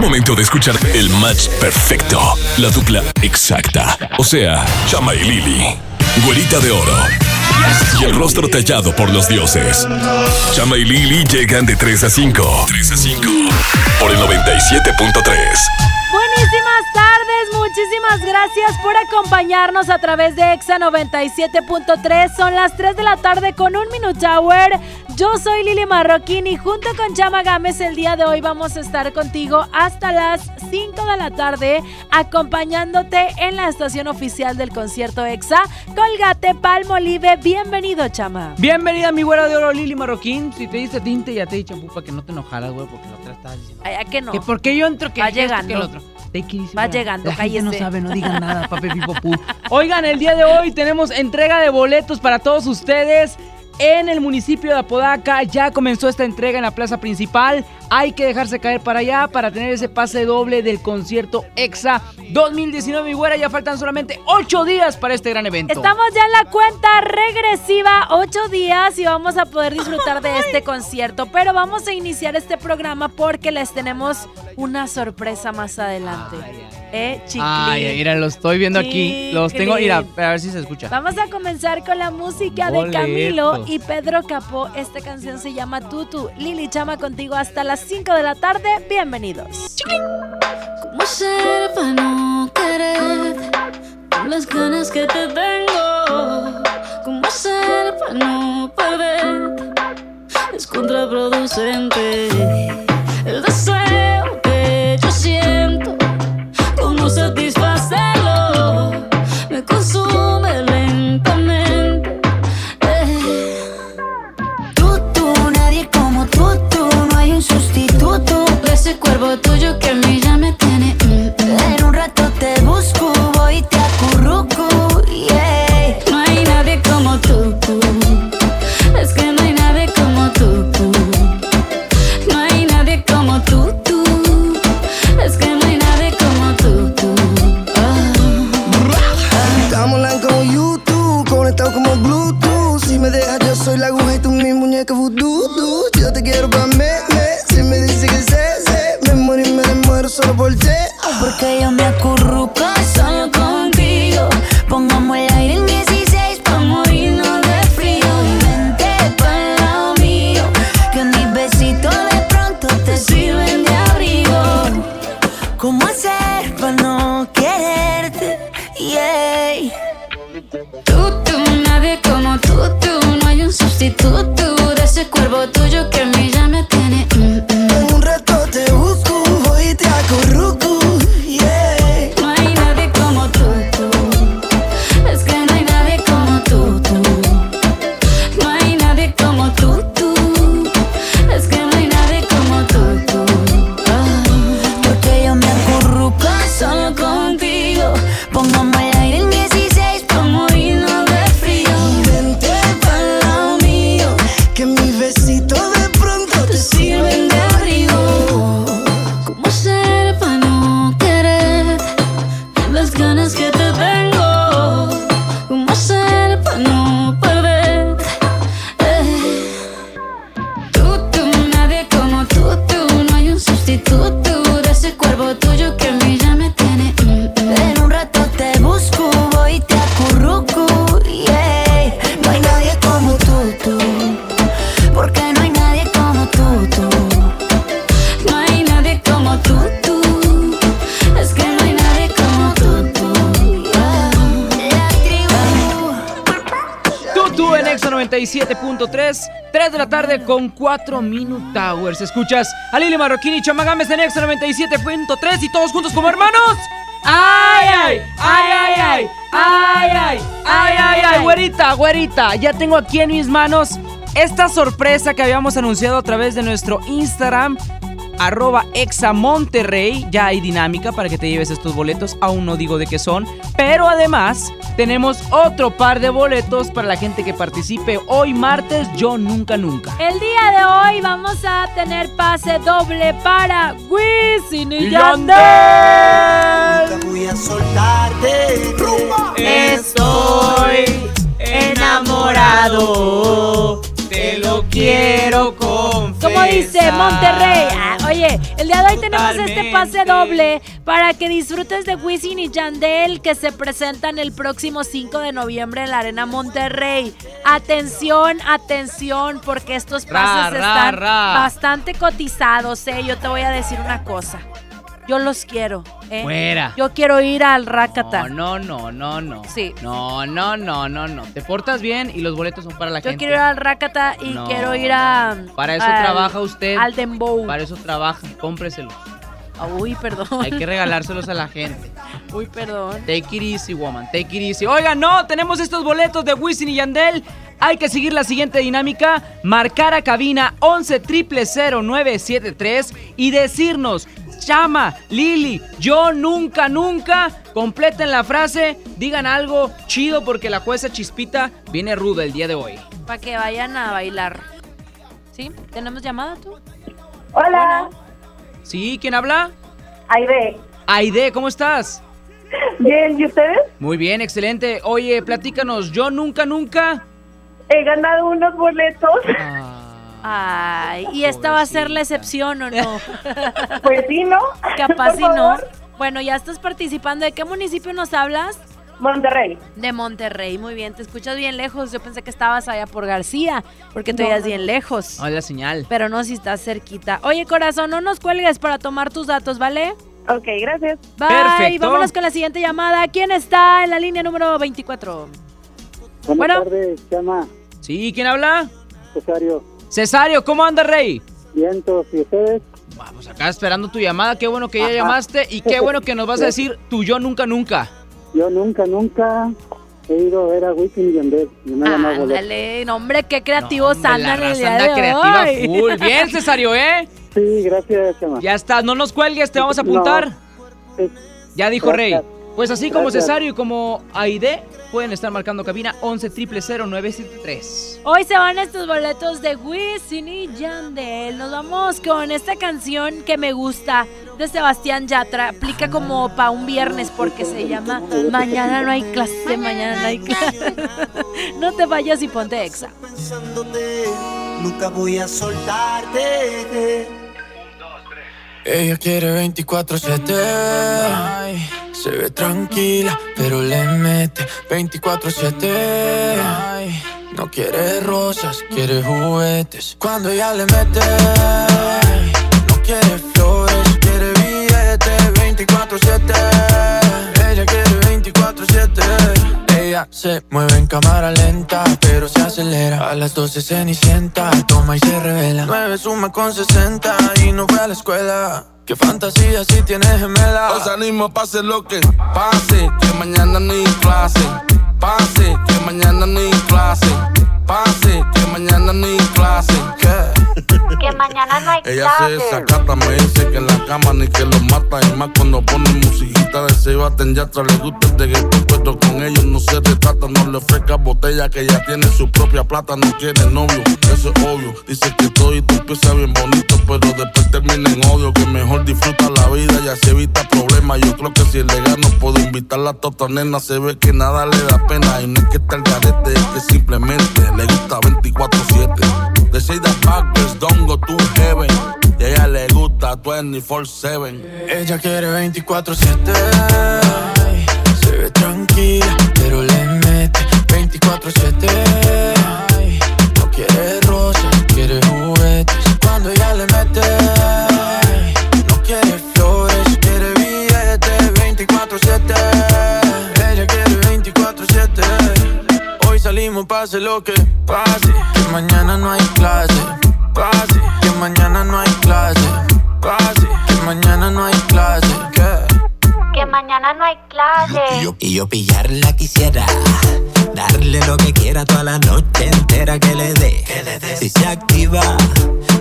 Momento de escuchar el match perfecto, la dupla exacta. O sea, Chama y Lili. Güerita de oro. Y el rostro tallado por los dioses. Chama y Lili llegan de 3 a 5. 3 a 5. Por el 97.3. Buenísimas tardes, muchísimas gracias por acompañarnos a través de EXA 97.3. Son las 3 de la tarde con un Minute Hour. Yo soy Lili Marroquín y junto con Chama Gámez el día de hoy vamos a estar contigo hasta las 5 de la tarde acompañándote en la estación oficial del concierto EXA. Colgate Palmolive, bienvenido Chama. Bienvenida mi güera de oro Lili Marroquín. Si te dice tinte ya te he dicho para que no te enojaras, güey, porque la otra estaba diciendo. Ay, ¿a que no? Que porque yo entro que Va que llegando. el otro. Easy, Va llegando, La gente no sabe, no digan nada, papi pipo pu. Oigan, el día de hoy tenemos entrega de boletos para todos ustedes. En el municipio de Apodaca ya comenzó esta entrega en la plaza principal. Hay que dejarse caer para allá para tener ese pase doble del concierto EXA 2019. Mi güera, ya faltan solamente 8 días para este gran evento. Estamos ya en la cuenta regresiva, ocho días y vamos a poder disfrutar de este concierto. Pero vamos a iniciar este programa porque les tenemos una sorpresa más adelante. ¿Eh? Ay, mira, lo estoy viendo aquí. Los tengo, mira, a ver si se escucha. Vamos a comenzar con la música de Boletos. Camilo y Pedro Capó. Esta canción se llama Tutu. Lili Chama contigo hasta las 5 de la tarde. Bienvenidos. ¿Cómo ser para no querer con las ganas que te tengo? ¿Cómo ser para no perder? Es contraproducente el deseo ¿Cómo satisfacerlo? Solo por ti. Porque yo me acurruco solo contigo. Pongamos el aire en 16 pa' morirnos de frío. Vente pa'l lado mío, que mis besitos de pronto te sirven de abrigo. ¿Cómo hacer para no quererte? Yeah. Tú, tú, nadie como tú, tú. No hay un sustituto de ese cuerpo tuyo que a mí ya me tiene. Con 4 Minute Towers. Escuchas a Lili Marroquín y Chamagames en Exa 97.3 y todos juntos como hermanos. ¡Ay, ay! ¡Ay, ay, ay! ¡Ay, ay! ¡Ay, ay, ay! Güerita, güerita, ya tengo aquí en mis manos esta sorpresa que habíamos anunciado a través de nuestro Instagram arroba examonterrey. Ya hay dinámica para que te lleves estos boletos. Aún no digo de qué son. Pero además tenemos otro par de boletos para la gente que participe hoy martes. Yo nunca, nunca. El día de hoy vamos a tener pase doble para Wisin y. Yandel. voy a soltarte. Estoy enamorado. Te lo quiero confesar. Como dice Monterrey. Ah, oye, el día de hoy tenemos este pase doble para que disfrutes de Wisin y Yandel que se presentan el próximo 5 de noviembre en la Arena Monterrey. Atención, atención, porque estos Ra, pases ra, están ra. bastante cotizados, ¿eh? Yo te voy a decir una cosa. Yo los quiero, ¿eh? Fuera. Yo quiero ir al Rakata. No, no, no, no, no. Sí. No, no, no, no, no. Te portas bien y los boletos son para la Yo gente. quiero ir al Rakata y No, quiero ir a. Para eso al- trabaja usted. Al Dembow. Para eso trabaja. Cómpreselos. Uy, perdón. Hay que regalárselos a la gente. Uy, perdón. Take it easy, woman. Take it easy. Oigan, no, tenemos estos boletos de Wisin y Yandel. Hay que seguir la siguiente dinámica. Marcar a cabina 11 973 y decirnos, Chama, Lili, yo nunca, nunca. Completen la frase, digan algo chido porque la jueza Chispita viene ruda el día de hoy. Para que vayan a bailar. ¿Sí? ¿Tenemos llamada tú? Hola, ¿Sí? ¿Quién habla? Aide. Aide, ¿cómo estás? Bien, ¿y ustedes? Muy bien, excelente. Oye, platícanos, yo nunca, nunca. He ganado unos boletos. Ah, Ay, ¿y esta va a ser la excepción o no? Pues sí, ¿no? Capaz si no. Bueno, ya estás participando. ¿De qué municipio nos hablas? Monterrey. De Monterrey, muy bien. Te escuchas bien lejos. Yo pensé que estabas allá por García, porque te veías bien lejos. No, es la señal. Pero no si estás cerquita. Oye, corazón, no nos cuelgues para tomar tus datos, ¿vale? Ok, gracias. Bye. Perfecto. Vámonos con la siguiente llamada. ¿Quién está en la línea número 24? Buenas Bueno. tardes, Chama, ¿Sí? ¿Quién habla? Cesario, Cesario, ¿cómo anda, Rey? vientos y ustedes. Vamos acá esperando tu llamada. Qué bueno que ya llamaste y qué bueno que nos vas a decir tu yo nunca, nunca. Yo nunca, nunca he ido a ver a Wisin y Yandel. Y me. Ándale, no, hombre, qué creativos No, hombre, la raza anda creativa hoy. full. Bien, Cesario, ¿eh? Sí, gracias, Chama. Ya está, no nos cuelgues, te vamos a apuntar. Sí. Ya dijo Rey. Pues así como Gracias. Cesario y como Aide, pueden estar marcando cabina 11 973 Hoy se van estos boletos de Wisin y Yandel. Nos vamos con esta canción que me gusta de Sebastián Yatra. Aplica como para un viernes porque se llama Mañana no hay clase, mañana no hay clase. No te vayas y ponte exa. pensándote, nunca voy a soltarte. Ella quiere 24-7. Ay, Se ve tranquila, pero le mete 24-7. Ay, No quiere rosas, quiere juguetes. Cuando ella le mete, no quiere flores, quiere billetes 24-7. Ella quiere 24-7. Ella se mueve en cámara lenta, pero se acelera. A las 12 cenicienta, toma y se revela. 9 suma con 60 y no fue a la escuela. Qué fantasía si tienes gemela. Os animo, pase lo que pase, que mañana ni clase. Pase, que mañana ni clase. Pase, que mañana ni clase. ¿Qué? Que mañana no hay Ella se clase. desacata, me dice que en la cama ni que lo mata. Y más cuando pone musiquita de Sebastián Yatra. Le gusta el reggaetón, pero con ellos no se retrata. No le ofrezca botella, que ya tiene su propia plata. No quiere novio, eso es obvio. Dice que todo y tú empieza bien bonito, pero después termina en odio. Que mejor disfruta la vida y así evita problemas. Yo creo que si le gano, puedo invitarla a tota nena. Se ve que nada le da Y no es que esté el garete, es que simplemente le gusta 24-7. De Seida Backers, don't go to heaven. Y a ella le gusta 24-7. Ella quiere 24-7. Ay, Se ve tranquila, pero le mete 24-7. Ay, No quiere rosas, quiere juguetes. Cuando ella le mete, Pase lo que pase. Que mañana no hay clase. Pase, que mañana no hay clase. Pase, que mañana no hay clase. ¿Qué? Que mañana no hay clase. Y yo, y yo pillarla quisiera. Darle lo que quiera toda la noche entera que le dé. Si se activa,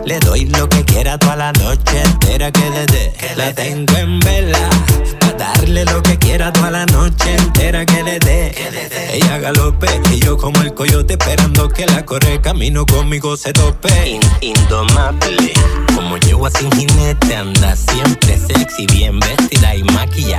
le doy lo que quiera toda la noche entera que le dé. La tengo en vela. Pa' darle lo que quiera toda la noche entera que le dé. Ella galope y yo como el coyote esperando que la corre camino conmigo se tope. indomable, como yegua sin jinete anda siempre sexy, bien vestida y maquillada,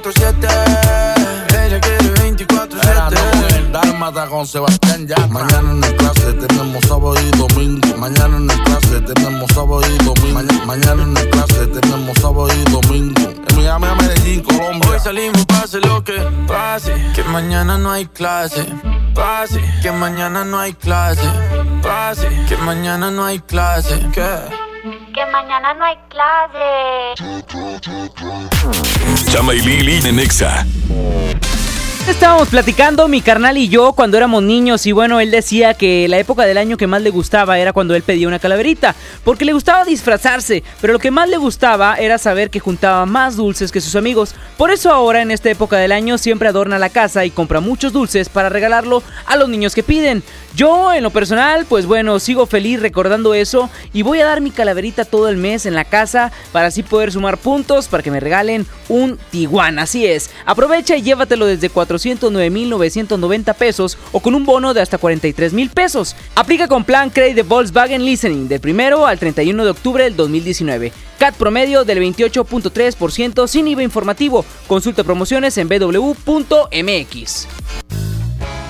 24-7. Ella quiere 24-7. el Dálmata con Sebastián ya. Mañana en el clase tenemos sábado y domingo. Mañana en el clase tenemos sábado y domingo. Mañana, mañana en el clase tenemos sábado y domingo. En Miami, a Medellín, Colombia. Hoy salimos, pase lo que pase. Que mañana no hay clase. Pase. Que mañana no hay clase. Pase. Que mañana no hay clase. ¿Qué? Que mañana no hay clase. Chama y Lili en. Estábamos platicando mi carnal y yo cuando éramos niños y bueno, él decía que la época del año que más le gustaba era cuando él pedía una calaverita, porque le gustaba disfrazarse, pero lo que más le gustaba era saber que juntaba más dulces que sus amigos. Por eso ahora en esta época del año siempre adorna la casa y compra muchos dulces para regalarlo a los niños que piden. Yo en lo personal, pues bueno, sigo feliz recordando eso y voy a dar mi calaverita todo el mes en la casa para así poder sumar puntos para que me regalen un Tiguan. Así es, aprovecha y llévatelo desde 409.990 pesos o con un bono de hasta 43 mil pesos. Aplica con plan Credit de Volkswagen Listening del primero al 31 de octubre del 2019. CAT promedio del 28.3% sin IVA informativo. Consulta promociones en www.mx.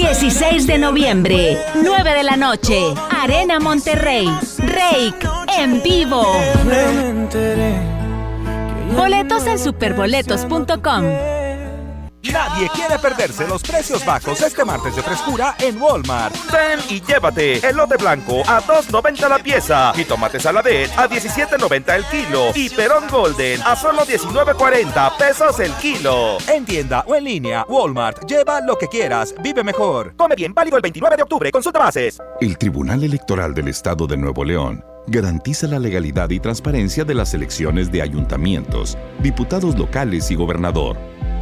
16 de noviembre, 9 de la noche, Arena Monterrey. Rake en vivo. Boletos en superboletos.com. Nadie quiere perderse los precios bajos este martes de frescura en Walmart. Ven y llévate elote blanco a 2.90 la pieza y tomate saladet a 17.90 el kilo y perón golden a solo 19.40 pesos el kilo. En tienda o en línea, Walmart. Lleva lo que quieras, vive mejor. Come bien, válido el 29 de octubre. Consulta bases. El Tribunal Electoral del Estado de Nuevo León garantiza la legalidad y transparencia de las elecciones de ayuntamientos, diputados locales y gobernador,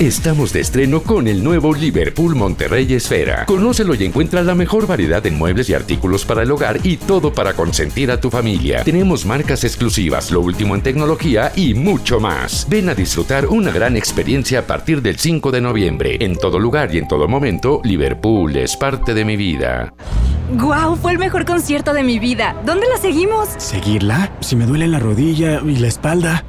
Estamos de estreno con el nuevo Liverpool Monterrey Esfera. Conócelo y encuentra la mejor variedad de muebles y artículos para el hogar y todo para consentir a tu familia. Tenemos marcas exclusivas, lo último en tecnología y mucho más. Ven a disfrutar una gran experiencia a partir del 5 de noviembre. En todo lugar y en todo momento, Liverpool es parte de mi vida. ¡Guau! Fue el mejor concierto de mi vida. ¿Dónde la seguimos? ¿Seguirla? Si me duele la rodilla y la espalda.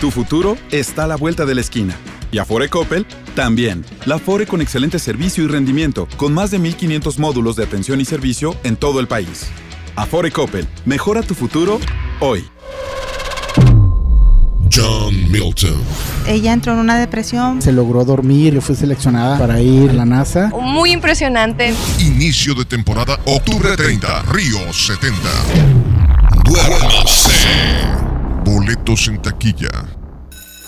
Tu futuro está a la vuelta de la esquina. Y Afore Coppel también. La Afore con excelente servicio y rendimiento, con más de 1500 módulos de atención y servicio en todo el país. Afore Coppel, mejora tu futuro hoy. John Milton. Ella entró en una depresión. Se logró dormir y fue seleccionada para ir a la NASA. Muy impresionante. Inicio de temporada, octubre 30, Río 70. Duérmase. Boletos en taquilla.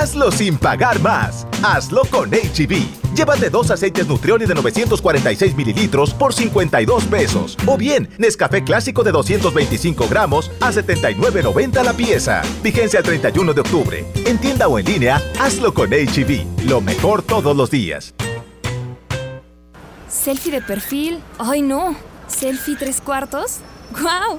Hazlo sin pagar más. Hazlo con HB. Llévate dos aceites Nutrioli de 946 mililitros por 52 pesos. O bien, Nescafé clásico de 225 gramos a 79.90 la pieza. Vigencia el 31 de octubre. En tienda o en línea, hazlo con HB. Lo mejor todos los días. Selfie de perfil. Ay, no. Selfie tres cuartos. ¡Guau!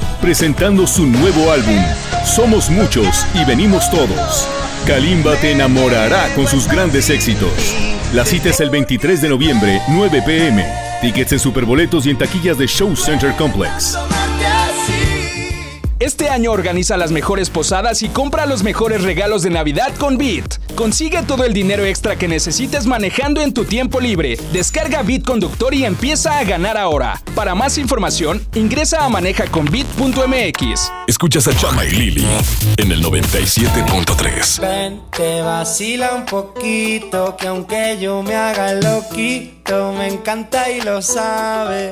presentando su nuevo álbum, Somos Muchos y Venimos Todos. Kalimba te enamorará con sus grandes éxitos. La cita es el 23 de noviembre, 9 pm. Tickets en Superboletos y en taquillas de Show Center Complex. Este año organiza las mejores posadas y compra los mejores regalos de Navidad con Bit. Consigue todo el dinero extra que necesites manejando en tu tiempo libre. Descarga Bit Conductor y empieza a ganar ahora. Para más información, ingresa a manejaconbit.mx. Escuchas a Chama y Lili en el 97.3. Ven, te vacila un poquito, que aunque yo me haga loquito, me encanta y lo sabe.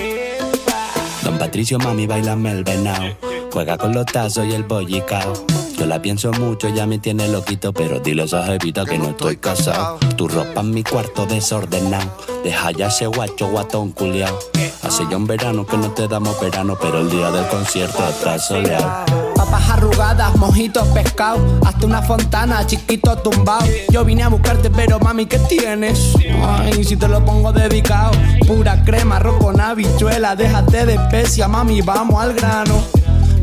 Don Patricio, mami, bailame el venao. Juega con los tazos y el bollicao. Yo la pienso mucho, ya me tiene loquito, pero dile a esa jevita que no estoy casado. Tu ropa en mi cuarto desordenado. Deja ya ese guacho guatón culiao. Hace ya un verano que no te damos verano, pero el día del concierto está soleado. Papas arrugadas, mojitos pescado, hasta una fontana, chiquito tumbado. Yo vine a buscarte, pero mami, ¿qué tienes? Ay, si te lo pongo dedicado. Pura crema, arroz con habichuela, déjate de especia, mami, vamos al grano.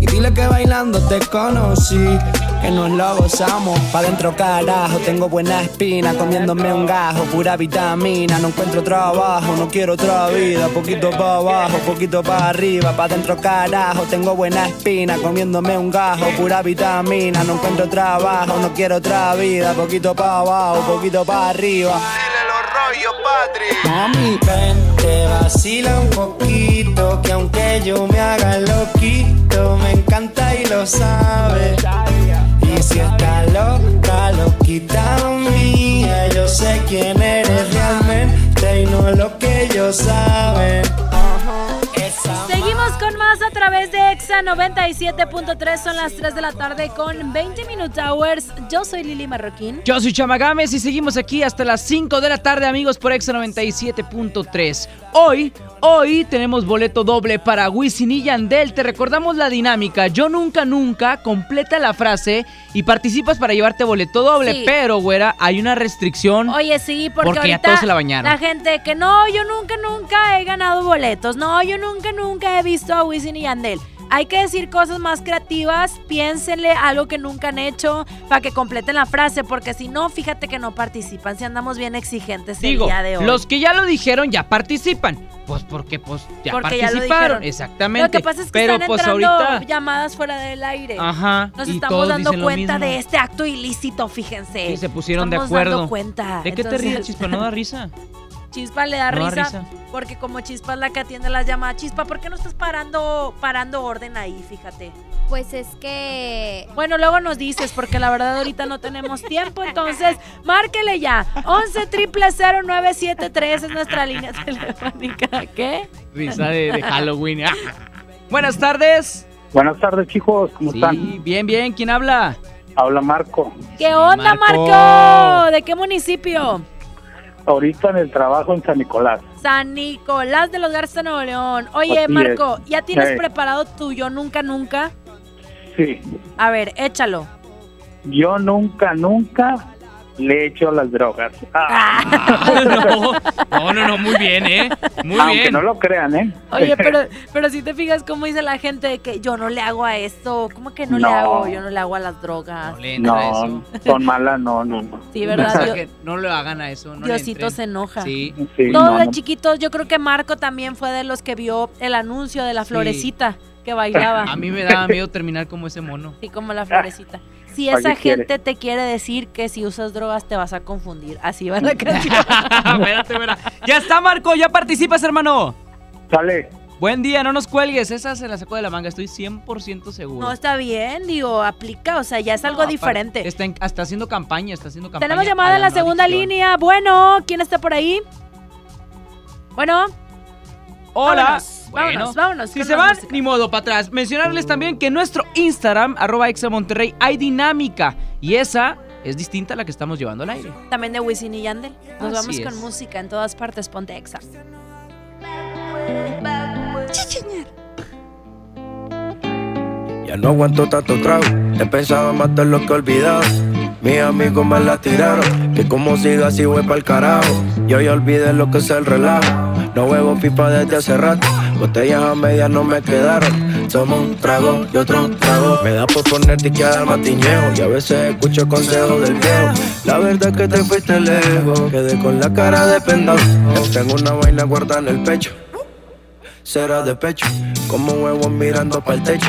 Y dile que bailando te conocí, que nos lo gozamos. Pa' dentro carajo, tengo buena espina, comiéndome un gajo, pura vitamina. No encuentro trabajo, no quiero otra vida. Poquito pa' abajo, poquito pa' arriba. Pa' dentro carajo, tengo buena espina, comiéndome un gajo, pura vitamina. No encuentro trabajo, no quiero otra vida. Poquito pa' abajo, poquito pa' arriba. Mami, ven, te vacila un poquito, que aunque yo me haga loquito, me encanta y lo sabe. Y si está loca, loquita mía, yo sé quién eres realmente y no lo que ellos saben. Seguimos con más a través de Exa 97.3. Son las 3 de la tarde con 20 Minute Hours. Yo soy Lili Marroquín. Yo soy Chamagames y seguimos aquí hasta las 5 de la tarde, amigos, por Exa 97.3. Hoy, hoy tenemos boleto doble para Wisin y Yandel. Te recordamos la dinámica. Yo nunca, nunca completa la frase y participas para llevarte boleto doble. Sí. Pero, güera, hay una restricción. Oye, sí, porque, Porque ya ahorita todos se la bañaron. La gente que no, yo nunca, nunca he ganado boletos. No, yo nunca, nunca he visto a Wisin y Yandel. hay que decir cosas más creativas, piénsenle algo que nunca han hecho para que completen la frase, porque si no, fíjate que no participan, si andamos bien exigentes Digo, el día de hoy. los que ya lo dijeron ya participan. Pues porque pues ya Porque ya lo participaron. Exactamente. Lo que pasa es que Pero están pues entrando ahorita. llamadas fuera del aire. Ajá, Nos y estamos dando cuenta de este acto ilícito, fíjense. Sí, se pusieron de acuerdo. dando cuenta. ¿De qué te ríes, Chispa? ¿No da risa? Chispa le da No risa, risa. porque como Chispa es la que atiende las llamadas. Chispa, ¿por qué no estás parando parando orden ahí? Fíjate. Pues es que... Bueno, luego nos dices, porque la verdad ahorita no tenemos tiempo, entonces márquele ya. 11 triple 0973 es nuestra línea telefónica. ¿Qué? Risa de, de Halloween. Buenas tardes. Buenas tardes, chicos. ¿Cómo Sí, están? bien, bien. ¿Quién habla? Habla Marco. ¿Qué onda, Marco. Marco? ¿De qué municipio? Ahorita en el trabajo en San Nicolás. San Nicolás de los Garza, Nuevo León. Oye, Así Marco, es. ¿ya tienes Eh. preparado tu yo nunca, nunca? Sí. A ver, échalo. Yo nunca, nunca le echo las drogas. Ah, No, no, no, muy bien, ¿eh? Muy aunque bien. no lo crean, ¿eh? Oye, pero, pero si te fijas cómo dice la gente que yo no le hago a esto, ¿cómo que no, le hago? Yo no le hago a las drogas. No, son malas, no, no, no. Sí, ¿verdad? Yo- que no lo hagan a eso. No Diosito se enoja. Sí. Sí, Todos no. chiquitos, yo creo que Marco también fue de los que vio el anuncio de la florecita que bailaba. A mí me daba miedo terminar como ese mono. Sí, como la florecita. Si ¿Para esa gente te quiere decir que si usas drogas te vas a confundir. Así va la canción. espérate, espera. Ya está, Marco. Ya participas, hermano. Sale. Buen día, no nos cuelgues. Esa se la sacó de la manga. Estoy 100% seguro. No, está bien, digo, aplica, o sea, ya es algo No, diferente. Está, en- hasta haciendo campaña, está haciendo campaña. Tenemos llamada en la no segunda adicción. línea. Bueno, ¿quién está por ahí? Bueno. Hola. Vámonos, Bueno, vámonos, vámonos. Si se van, música. ni modo, para atrás. Mencionarles también que en nuestro Instagram, arroba Exa Monterrey, hay dinámica. Y esa es distinta a la que estamos llevando al aire. También de Wisin y Yandel. Nos Así vamos con música en todas partes. Ponte exa. Ya no aguanto tanto trago. He pensado en matar lo que he olvidado. Mis amigos me la tiraron. Que como siga así voy pa'l carajo. Yo ya olvidé lo que es el relajo. No huevo pipa desde hace rato. Botellas a medias no me quedaron. Somos un trago y otro trago. Me da por ponerte que dar matiñeo. Y a veces escucho consejos del viejo. La verdad es que te fuiste lejos. Quedé con la cara de pendado. Tengo una vaina guardada en el pecho. Será de pecho. Como huevos mirando para el techo.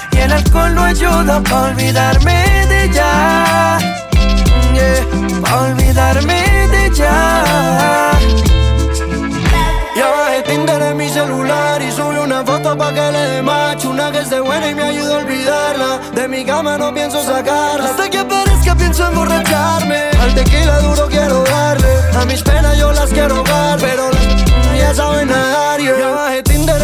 el alcohol no ayuda para olvidarme de ella. Yeah, para olvidarme de ella. Ya bajé Tinder en mi celular y subí una foto pa' que le dé match Una que esté buena y me ayuda a olvidarla De mi cama no pienso sacarla Hasta que aparezca pienso emborracharme Al tequila duro quiero darle A mis penas yo las quiero ahogar Pero las ya saben nadar yeah. Ya bajé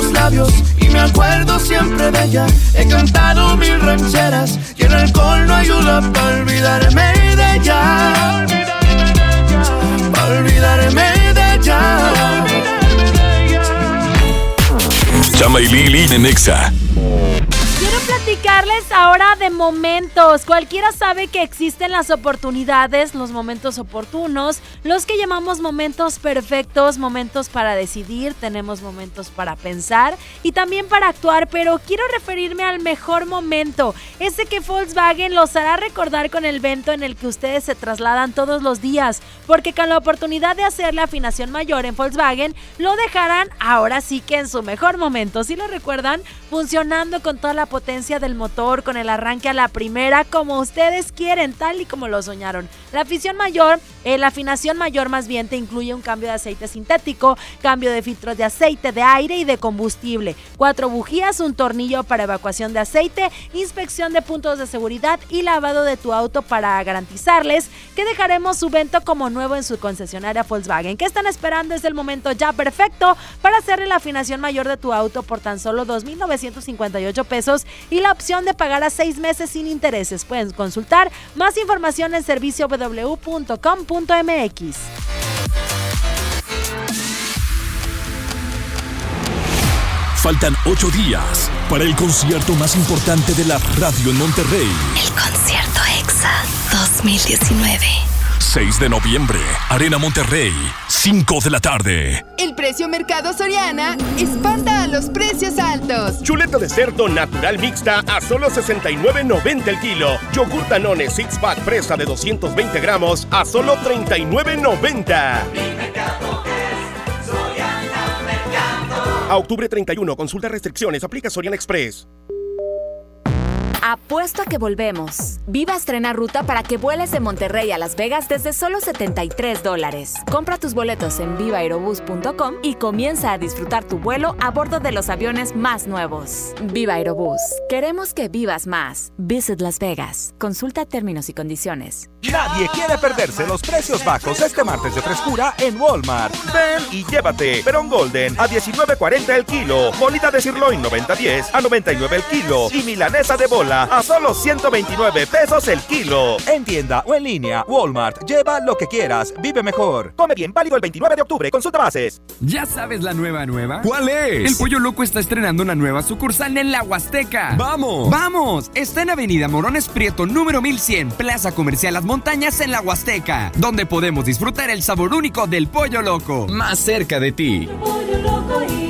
otros labios y me acuerdo siempre de ella. He cantado mil rancheras y el alcohol no ayuda para olvidarme de ella. Para olvidarme de ella. Chama y Lili de Nexa. Platicarles ahora de momentos. Cualquiera sabe que existen las oportunidades, los momentos oportunos, los que llamamos momentos perfectos, momentos para decidir, tenemos momentos para pensar y también para actuar, pero quiero referirme al mejor momento, ese que Volkswagen los hará recordar con el evento en el que ustedes se trasladan todos los días, porque con la oportunidad de hacer la afinación mayor en Volkswagen, lo dejarán ahora sí que en su mejor momento. Si lo recuerdan, funcionando con toda la potencia del motor, con el arranque a la primera, como ustedes quieren, tal y como lo soñaron. La afición mayor, eh, la afinación mayor más bien te incluye un cambio de aceite sintético, cambio de filtros de aceite, de aire y de combustible, cuatro bujías, un tornillo para evacuación de aceite, inspección de puntos de seguridad y lavado de tu auto para garantizarles que dejaremos su vento como nuevo en su concesionaria Volkswagen. ¿Qué están esperando? Es el momento ya perfecto para hacerle la afinación mayor de tu auto por tan solo 2.958 pesos y la opción de pagar a seis meses sin intereses. Pueden consultar más información en servicio www.com.mx. Faltan ocho días para el concierto más importante de la radio en Monterrey. El concierto EXA 2019. 6 de noviembre, Arena Monterrey, 5 de la tarde. El precio Mercado Soriana espanta a los precios altos. Chuleta de cerdo natural mixta a solo 69.90 el kilo. Yogur Danone Six Pack fresa de 220 gramos a solo 39.90. A octubre 31, consulta restricciones, aplica Soriana Express. Apuesto a que volvemos. Viva estrena ruta para que vueles de Monterrey a Las Vegas desde solo 73 dólares. Compra tus boletos en vivaerobus.com y comienza a disfrutar tu vuelo a bordo de los aviones más nuevos. Viva Aerobús. Queremos que vivas más. Visit Las Vegas. Consulta términos y condiciones. Nadie quiere perderse los precios bajos este martes de frescura en Walmart. Ven y llévate Perón Golden a 19.40 el kilo, bolita de sirloin 90.10 a 99 el kilo y milanesa de bola a solo 129 pesos el kilo. En tienda o en línea, Walmart. Lleva lo que quieras, vive mejor. Come bien, válido el 29 de octubre. Consulta bases. ¿Ya sabes la nueva nueva? ¿Cuál es? El Pollo Loco está estrenando una nueva sucursal en la Huasteca. ¡Vamos! ¡Vamos! Está en Avenida Morones Prieto, número 1100, Plaza Comercial Las Montañas en la Huasteca, donde podemos disfrutar el sabor único del Pollo Loco. Más cerca de ti. Pollo loco y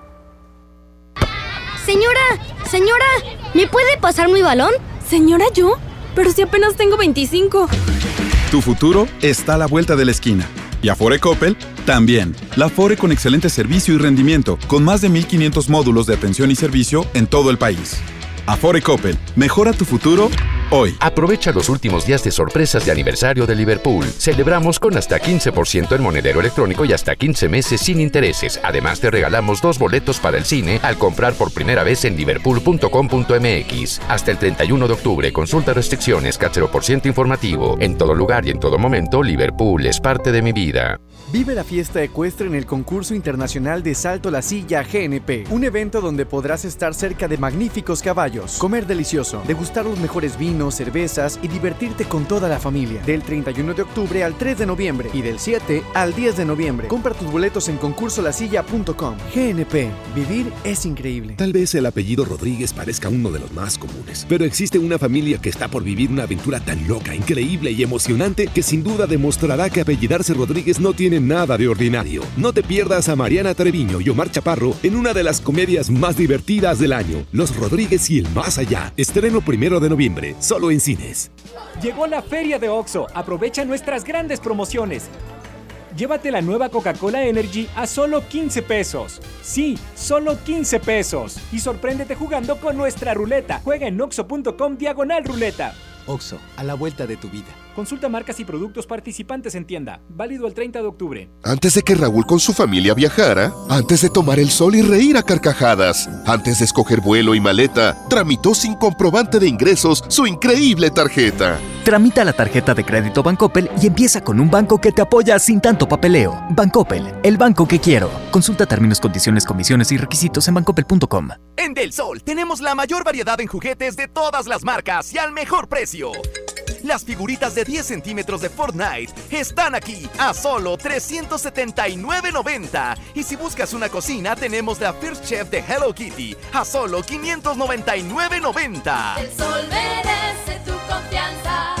Señora, señora, ¿me puede pasar mi balón? Señora, ¿yo? Pero si apenas tengo 25. Tu futuro está a la vuelta de la esquina. Y Afore Coppel también. La Afore con excelente servicio y rendimiento, con más de 1500 módulos de atención y servicio en todo el país. Afore Coppel, mejora tu futuro hoy. Aprovecha los últimos días de sorpresas de aniversario de Liverpool. Celebramos con hasta 15% en monedero electrónico y hasta 15 meses sin intereses. Además, te regalamos dos boletos para el cine al comprar por primera vez en liverpool.com.mx. Hasta el 31 de octubre, consulta restricciones, CAT 0% informativo. En todo lugar y en todo momento, Liverpool es parte de mi vida. Vive la fiesta ecuestre en el concurso internacional de Salto la Silla GNP, un evento donde podrás estar cerca de magníficos caballos, comer delicioso, degustar los mejores vinos cervezas y divertirte con toda la familia. Del 31 de octubre al 3 de noviembre y del 7 al 10 de noviembre. Compra tus boletos en concursolasilla.com. GNP, vivir es increíble. Tal vez el apellido Rodríguez parezca uno de los más comunes, pero existe una familia que está por vivir una aventura tan loca, increíble y emocionante que sin duda demostrará que apellidarse Rodríguez no tiene nada de ordinario. No te pierdas a Mariana Treviño y Omar Chaparro en una de las comedias más divertidas del año, Los Rodríguez y el Más Allá. Estreno primero de noviembre, solo en cines. Llegó la feria de OXO. Aprovecha nuestras grandes promociones. Llévate la nueva Coca-Cola Energy a solo 15 pesos. Sí, solo 15 pesos. Y sorpréndete jugando con nuestra ruleta. Juega en oxo.com diagonal ruleta. OXO, a la vuelta de tu vida. Consulta marcas y productos participantes en tienda. Válido el 30 de octubre. Antes de que Raúl con su familia viajara, antes de tomar el sol y reír a carcajadas, antes de escoger vuelo y maleta, tramitó sin comprobante de ingresos su increíble tarjeta. Tramita la tarjeta de crédito Bancoppel y empieza con un banco que te apoya sin tanto papeleo. Bancoppel, el banco que quiero. Consulta términos, condiciones, comisiones y requisitos en bancoppel.com. En Del Sol tenemos la mayor variedad en juguetes de todas las marcas y al mejor precio. Las figuritas de 10 centímetros de Fortnite están aquí a solo 379.90. Y si buscas una cocina, tenemos la First Chef de Hello Kitty a solo 599.90. El sol merece tu confianza.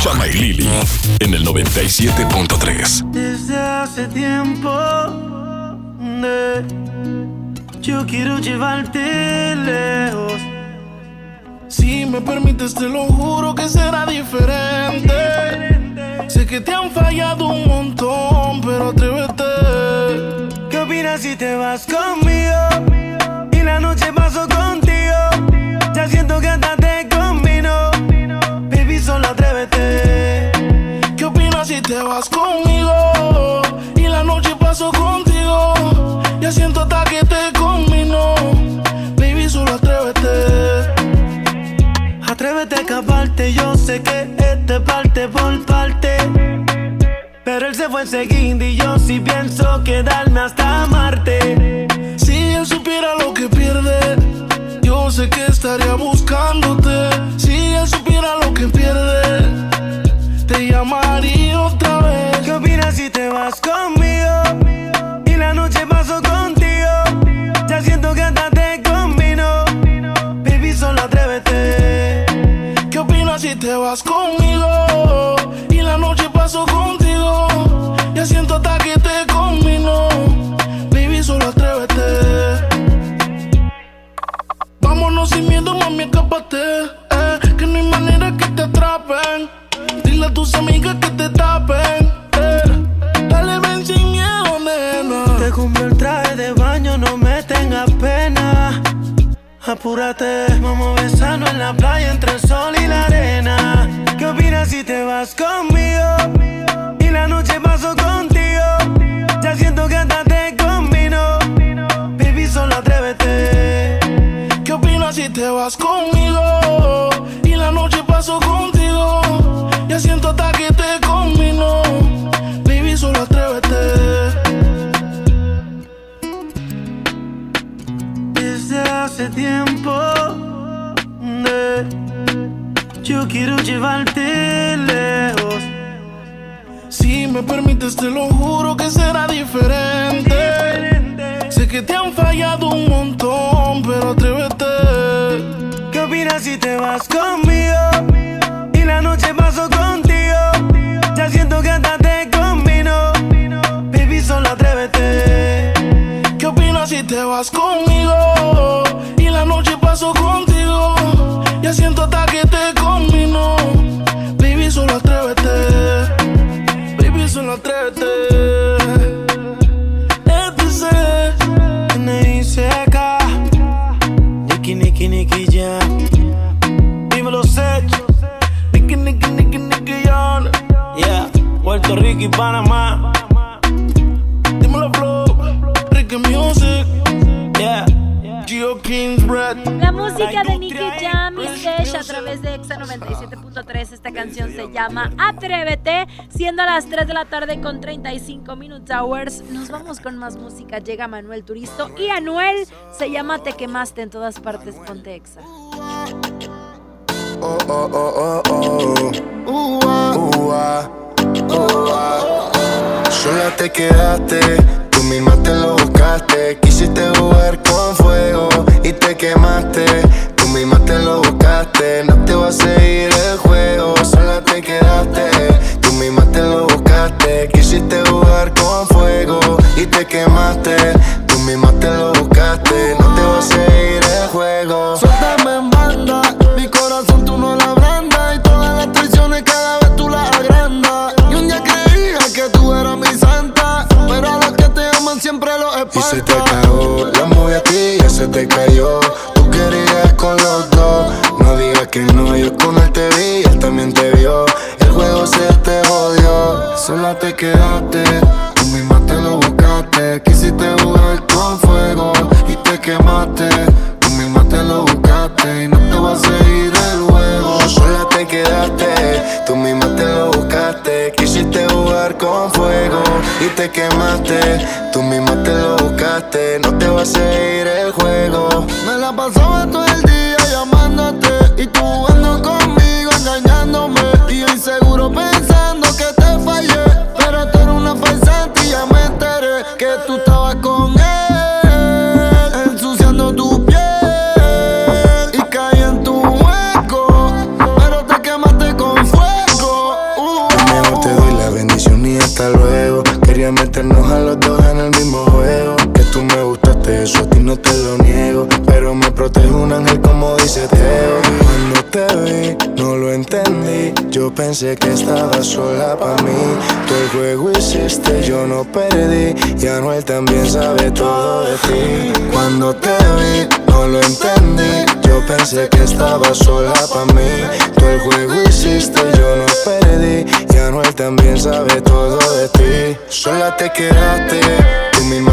Chama y Lili en el 97.3. Desde hace tiempo yo quiero llevarte lejos. Si me permites, te lo juro que será diferente. Sé que te han fallado un montón, pero atrévete. ¿Qué opinas si te vas conmigo? Parte por parte. Pero él se fue enseguida y yo sí pienso quedarme hasta Marte. Si él supiera lo que pierde, yo sé que estaría buscándote. Si él supiera lo que pierde, te llamaría otra vez. ¿Qué opinas si te vas conmigo? Y la noche paso contigo. Ya siento que hasta te combino. Baby, solo atrévete. ¿Qué opinas si te vas conmigo? 5 Minutes Hours. Nos vamos con más música. Llega Manuel Turisto y Anuel se llama Te quemaste en todas partes, Pontexa. Oh, oh, oh, oh, oh. Sola te quedaste, tú misma te lo buscaste. Quisiste jugar con fuego y te quemaste. Pensé que estabas sola para mí. Tú el juego hiciste, yo no perdí. Y Anuel también sabe todo de ti. Cuando te vi, no lo entendí. Yo pensé que estabas sola para mí. Tú el juego hiciste, yo no perdí. Y Anuel también sabe todo de ti. Sola te quedaste, tú misma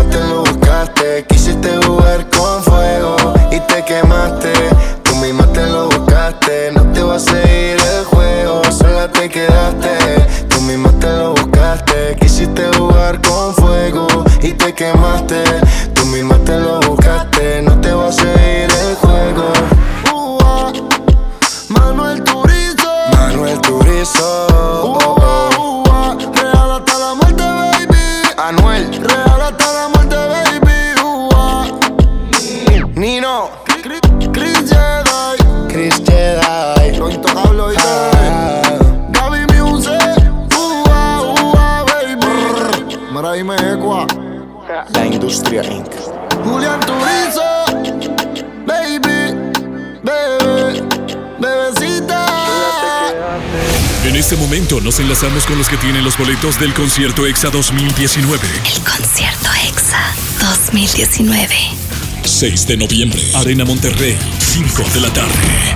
del concierto EXA 2019. El concierto EXA 2019. 6 de noviembre, Arena Monterrey, 5 de la tarde.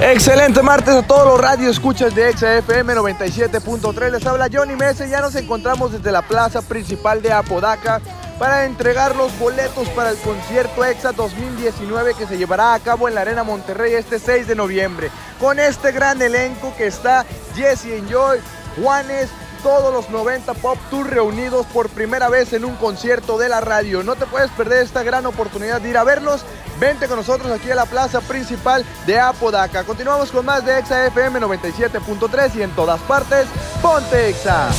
Excelente martes a todos los radio escuchas de Exa FM 97.3. Les habla Johnny Mese. Ya nos encontramos desde la plaza principal de Apodaca para entregar los boletos para el concierto EXA 2019 que se llevará a cabo en la Arena Monterrey este 6 de noviembre. Con este gran elenco que está Jesse Enjoy, Juanes, todos los 90 Pop Tour reunidos por primera vez en un concierto de la radio. No te puedes perder esta gran oportunidad de ir a verlos. Vente con nosotros aquí a la plaza principal de Apodaca. Continuamos con más de Exa FM 97.3 y en todas partes, ponte Exa.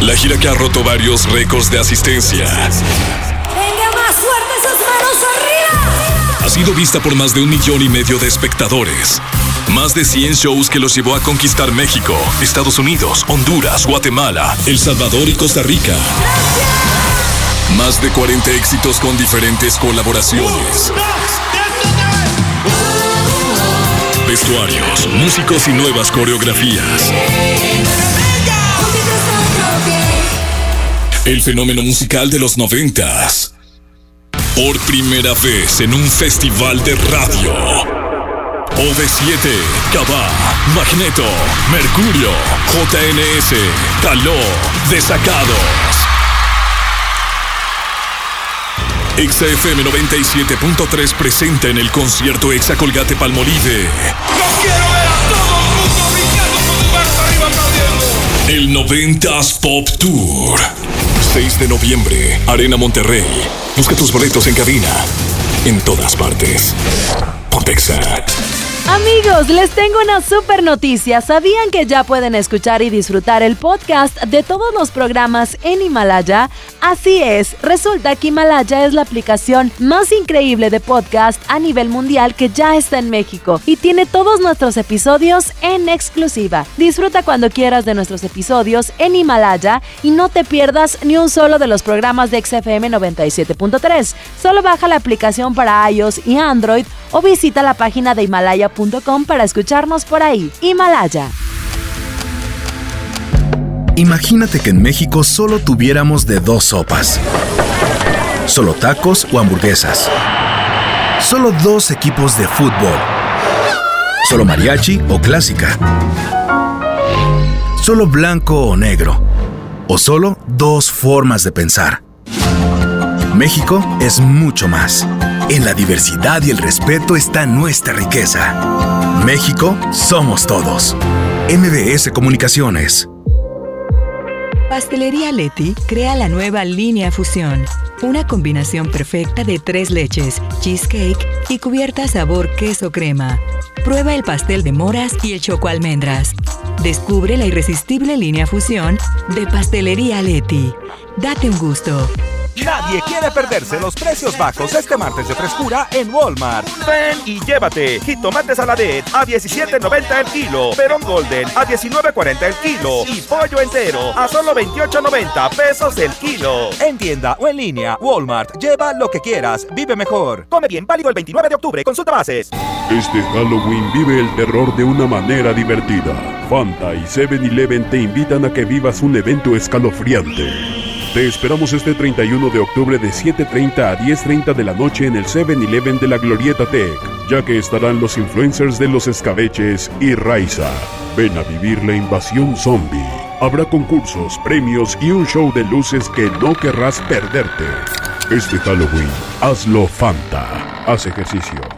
La gira que ha roto varios récords de asistencia. Venga más fuerte esas manos arriba. Ha sido vista por más de un millón y medio de espectadores. Más de 100 shows que los llevó a conquistar México, Estados Unidos, Honduras, Guatemala, El Salvador y Costa Rica. Más de 40 éxitos con diferentes colaboraciones. Vestuarios, músicos y nuevas coreografías. El fenómeno musical de los noventas. Por primera vez en un festival de radio. OV7, Cabá, Magneto, Mercurio, JNS, Caló, Desacados. XFM 97.3 presenta en el concierto Exa Colgate Palmolive. El 90s Pop Tour. 6 de noviembre, Arena Monterrey. Busca tus boletos en cabina. En todas partes. Pontexa. Amigos, les tengo una super noticia. ¿Sabían que ya pueden escuchar y disfrutar el podcast de todos los programas en Himalaya? Así es, resulta que Himalaya es la aplicación más increíble de podcast a nivel mundial que ya está en México y tiene todos nuestros episodios en exclusiva. Disfruta cuando quieras de nuestros episodios en Himalaya y no te pierdas ni un solo de los programas de XFM 97.3. Solo baja la aplicación para iOS y Android o visita la página de himalaya.com para escucharnos por ahí. Himalaya. Imagínate que en México solo tuviéramos de dos sopas. Solo tacos o hamburguesas. Solo dos equipos de fútbol. Solo mariachi o clásica. Solo blanco o negro. O solo dos formas de pensar. México es mucho más. En la diversidad y el respeto está nuestra riqueza. México somos todos. MBS Comunicaciones. Pastelería Leti crea la nueva línea Fusión, una combinación perfecta de tres leches, cheesecake y cubierta sabor queso crema. Prueba el pastel de moras y el choco almendras. Descubre la irresistible línea Fusión de Pastelería Leti. Date un gusto. Nadie quiere perderse los precios bajos este martes de frescura en Walmart. Ven y llévate jitomate saladet a 17.90 el kilo, perón golden a 19.40 el kilo y pollo entero a solo 28.90 pesos el kilo. En tienda o en línea, Walmart. Lleva lo que quieras, vive mejor. Come bien, válido el 29 de octubre. Consulta bases. Este Halloween vive el terror de una manera divertida. Fanta y 7-Eleven te invitan a que vivas un evento escalofriante. Te esperamos este 31 de octubre de 7.30 a 10.30 de la noche en el 7-Eleven de la Glorieta Tech, ya que estarán los influencers de los escabeches y Raiza. Ven a vivir la invasión zombie. Habrá concursos, premios y un show de luces que no querrás perderte. Este Halloween, hazlo Fanta. Haz ejercicio.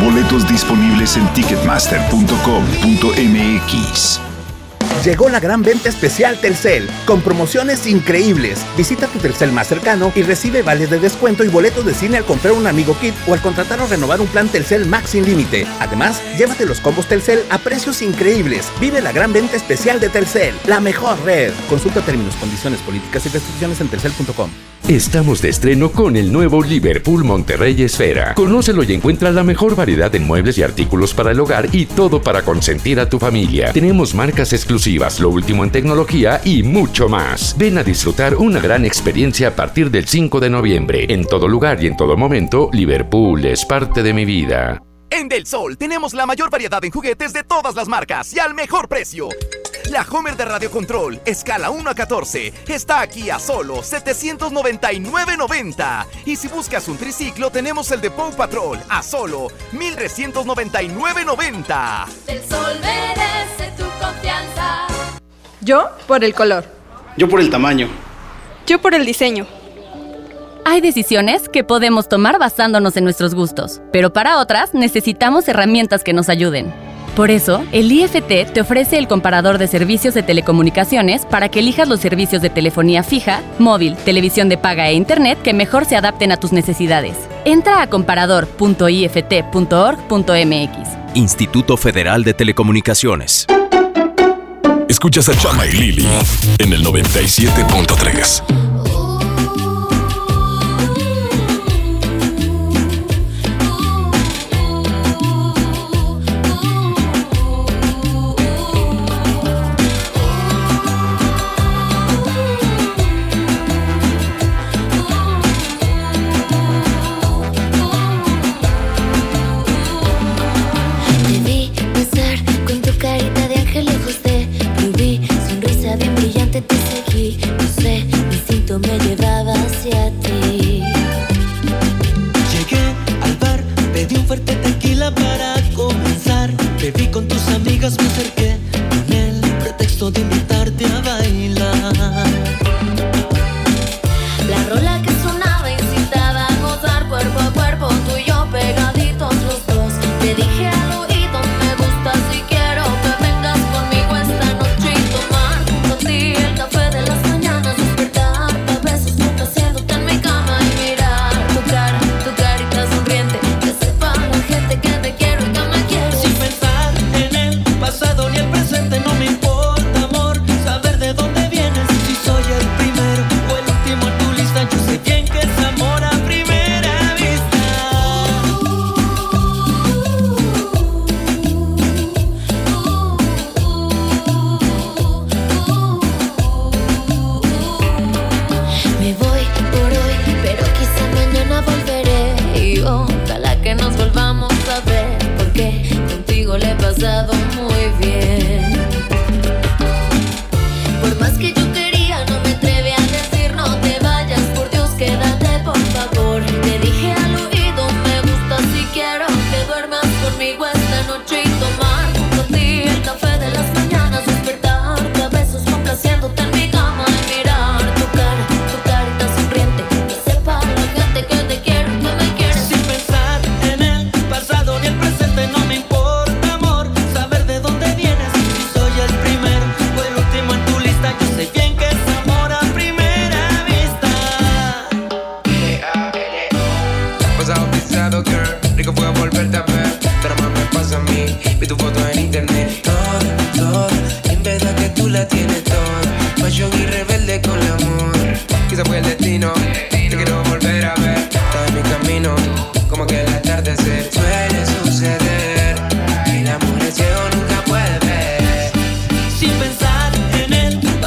Boletos disponibles en ticketmaster.com.mx. Llegó la gran venta especial Telcel, con promociones increíbles. Visita tu Telcel más cercano y recibe vales de descuento y boletos de cine al comprar un amigo kit o al contratar o renovar un plan Telcel Max sin límite. Además, llévate los combos Telcel a precios increíbles. Vive la gran venta especial de Telcel, la mejor red. Consulta términos, condiciones, políticas y restricciones en telcel.com. Estamos de estreno con el nuevo Liverpool Monterrey Esfera. Conócelo y encuentra la mejor variedad en muebles y artículos para el hogar y todo para consentir a tu familia. Tenemos marcas exclusivas, lo último en tecnología y mucho más. Ven a disfrutar una gran experiencia a partir del 5 de noviembre. En todo lugar y en todo momento, Liverpool es parte de mi vida. En Del Sol tenemos la mayor variedad en juguetes de todas las marcas y al mejor precio. La Homer de Radio Control, escala 1 a 14, está aquí a solo 799.90. Y si buscas un triciclo, tenemos el de Paw Patrol a solo 1399.90. El sol merece tu confianza. Yo por el color. Yo por el tamaño. Yo por el diseño. Hay decisiones que podemos tomar basándonos en nuestros gustos, pero para otras necesitamos herramientas que nos ayuden. Por eso, el IFT te ofrece el comparador de servicios de telecomunicaciones para que elijas los servicios de telefonía fija, móvil, televisión de paga e internet que mejor se adapten a tus necesidades. Entra a comparador.ift.org.mx. Instituto Federal de Telecomunicaciones. Escuchas a Chama y Lili en el 97.3.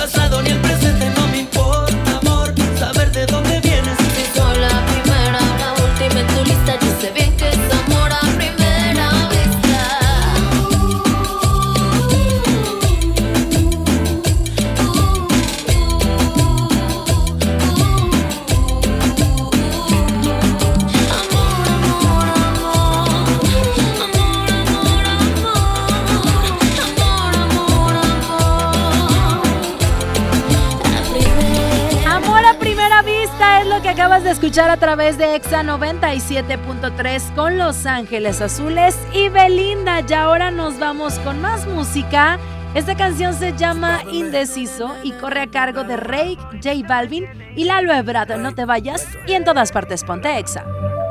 pasado ni el través de Exa 97.3 con Los Ángeles Azules y Belinda. Y ahora nos vamos con más música. Esta canción se llama Indeciso y corre a cargo de Rake, J Balvin y Lalo Ebrard. No te vayas y en todas partes ponte Exa.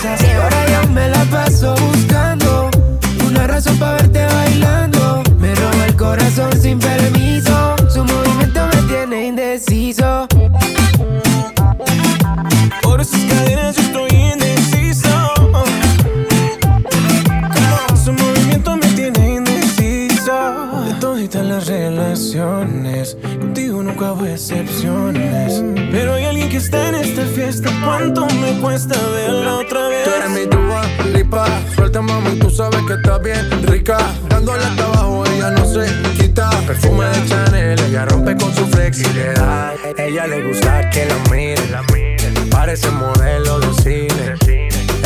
cerveza. Y ahora yo me la paso buscando una razón para verte bailando. Me roba el corazón sin permiso. Su movimiento me tiene indeciso. Por esas cadenas yo estoy indeciso. Su movimiento me tiene indeciso. De todas las relaciones, contigo nunca hubo excepciones. En esta fiesta. ¿Cuánto me cuesta verla otra vez? Tú eres mi Dua Lipa. Suelta, mami, tú sabes que está bien rica. Dándole hasta abajo, ella no se quita. Perfume de Chanel, ella rompe con su flexibilidad. Ella le gusta que la miren. Parece modelo de cine.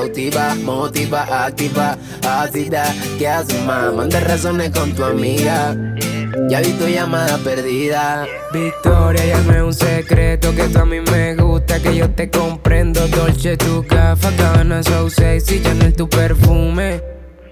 cautiva, motiva, activa, ácida. ¿Qué haces, más? Manda razones con tu amiga. Ya vi tu llamada perdida. Victoria, ya un secreto que tú a mí me gusta, que yo te comprendo. Dolce, tu café, cabana, so sexy, Chanel, tu perfume.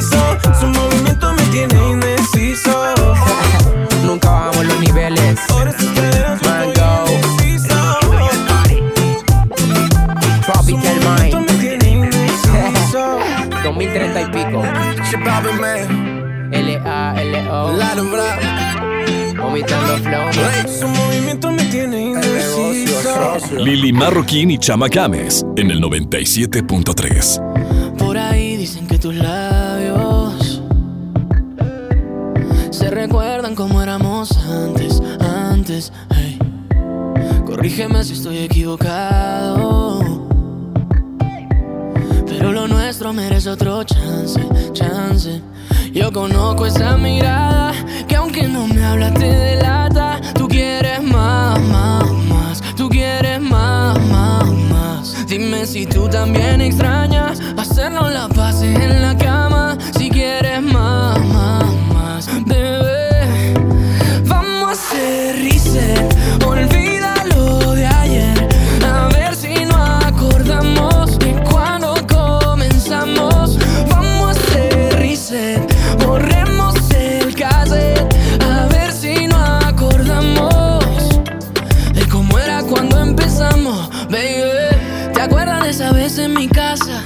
Su movimiento me tiene indeciso. Nunca bajamos los niveles. Mango. Tropical Mind. 2030 y pico. L-A-L-O. Vomitando flow. Su movimiento me tiene indeciso. Lili Marroquín y Chama Games en el 97.3. Por ahí dicen que tus labios Corrígeme si estoy equivocado. Pero lo nuestro merece otro chance, chance. Yo conozco esa mirada que aunque no me hablas te delata. Tú quieres más, más, más. Tú quieres más, más, más. Dime si tú también extrañas hacernos la paz en la cama. Si quieres más, más, más, bebé. Vamos a hacer reset. En mi casa?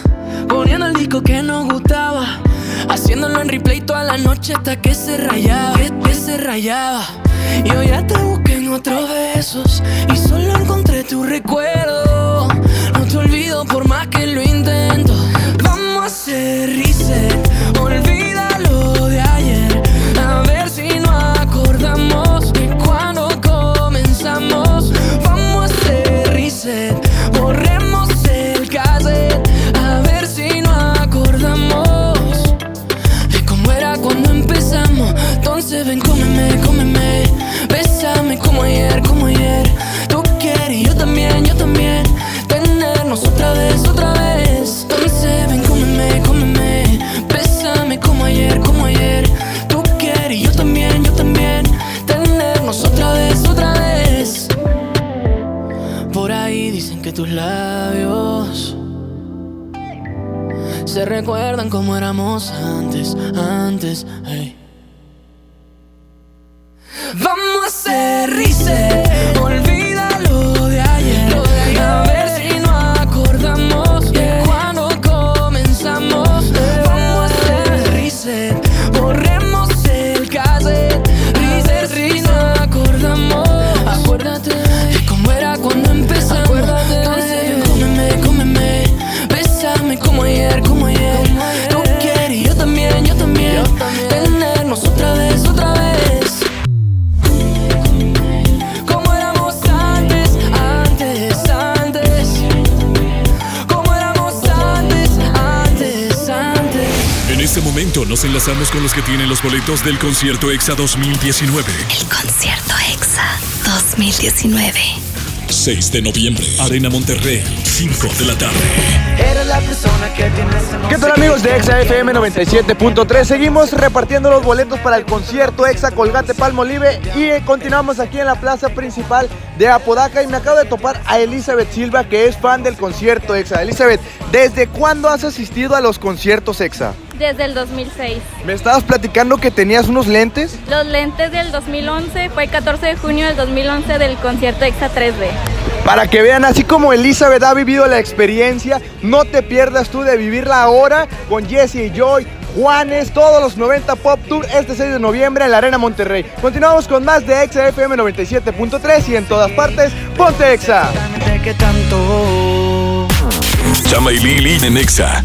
Poniendo el disco que nos gustaba. Haciéndolo en replay toda la noche hasta que se rayaba, que, que se rayaba. Y hoy ya te busqué en otros besos y solo encontré tu recuerdo. No te olvido por más que lo intento. Se recuerdan como éramos antes, antes. Momento nos enlazamos con los que tienen los boletos del concierto EXA 2019. El concierto EXA 2019. 6 de noviembre, Arena Monterrey, 5 de la tarde. ¿Qué tal amigos de Exa FM 97.3? Seguimos repartiendo los boletos para el concierto Exa Colgate Palmolive y eh, continuamos aquí en la plaza principal de Apodaca y me acabo de topar a Elizabeth Silva que es fan del concierto Exa. Elizabeth, ¿desde cuándo has asistido a los conciertos Exa? Desde el 2006. Me estabas platicando que tenías unos lentes. Los lentes del 2011 fue el 14 de junio del 2011 del concierto Exa 3D. Para que vean, así como Elizabeth ha vivido la experiencia, no te pierdas tú de vivirla ahora con Jesse y Joy, Juanes, todos los 90 Pop Tour este 6 de noviembre en la Arena Monterrey. Continuamos con más de Exa FM 97.3 y en todas partes, ponte Exa. Chama y Lili en EXA.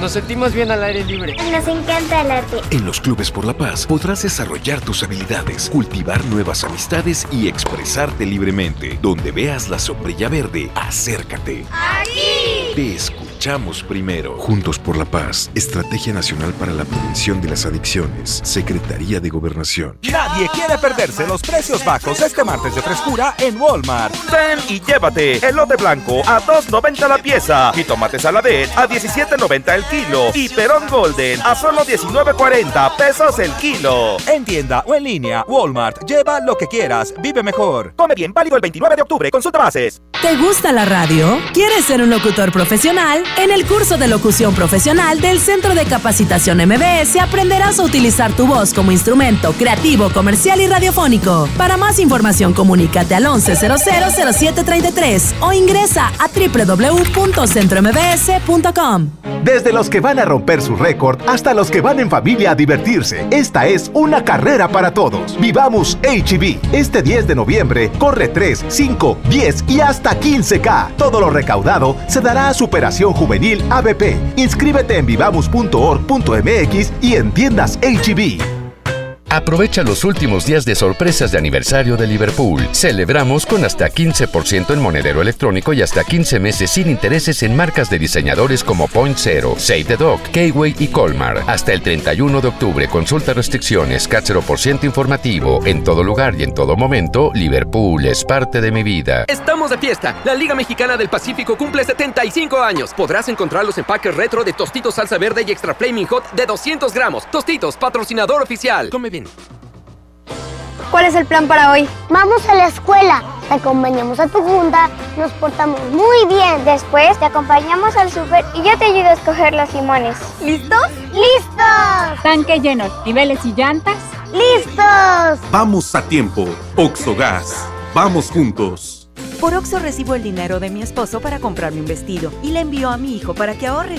Nos sentimos bien al aire libre. Nos encanta el arte. En los Clubes por la Paz podrás desarrollar tus habilidades, cultivar nuevas amistades y expresarte libremente. Donde veas la sombrilla verde, acércate. ¡Aquí! Te escuchamos primero. Juntos por la Paz, Estrategia Nacional para la Prevención de las Adicciones, Secretaría de Gobernación. Nadie quiere perderse los precios bajos este martes de frescura en Walmart. Ven y llévate elote blanco a 2.90 la pieza y tomate saladet a 17.90 el kilo y perón golden a solo 19.40 pesos el kilo. En tienda o en línea, Walmart. Lleva lo que quieras, vive mejor. Come bien, válido el 29 de octubre. Consulta bases. ¿Te gusta la radio? ¿Quieres ser un locutor profesional? En el curso de locución profesional del Centro de Capacitación MBS aprenderás a utilizar tu voz como instrumento creativo, comercial y radiofónico. Para más información, comunícate al 11000733 o ingresa a www.centrombs.com. Desde los que van a romper su récord hasta los que van en familia a divertirse, esta es una carrera para todos. Vivamos HB. Este 10 de noviembre corre 3, 5, 10 y hasta 15K. Todo lo recaudado se dará a Superación Juvenil Juvenil ABP. Inscríbete en vivamos.org.mx y en tiendas HB. Aprovecha los últimos días de sorpresas de aniversario de Liverpool. Celebramos con hasta 15% en monedero electrónico y hasta 15 meses sin intereses en marcas de diseñadores como Point Zero, Save the Dog, K-Way y Colmar. Hasta el 31 de octubre, consulta restricciones, CAT 0% informativo. En todo lugar y en todo momento, Liverpool es parte de mi vida. Estamos de fiesta. La Liga Mexicana del Pacífico cumple 75 años. Podrás encontrar los empaques retro de Tostitos Salsa Verde y Extra Flaming Hot de 200 gramos. Tostitos, patrocinador oficial. Come bien. ¿Cuál es el plan para hoy? Vamos a la escuela, te acompañamos a tu junta, nos portamos muy bien. Después te acompañamos al súper y yo te ayudo a escoger los limones. ¿Listos? ¡Listos! Tanque lleno, niveles y llantas. ¡Listos! Vamos a tiempo. Oxogas. Vamos juntos. Por Oxo recibo el dinero de mi esposo para comprarme un vestido y le envío a mi hijo para que ahorre.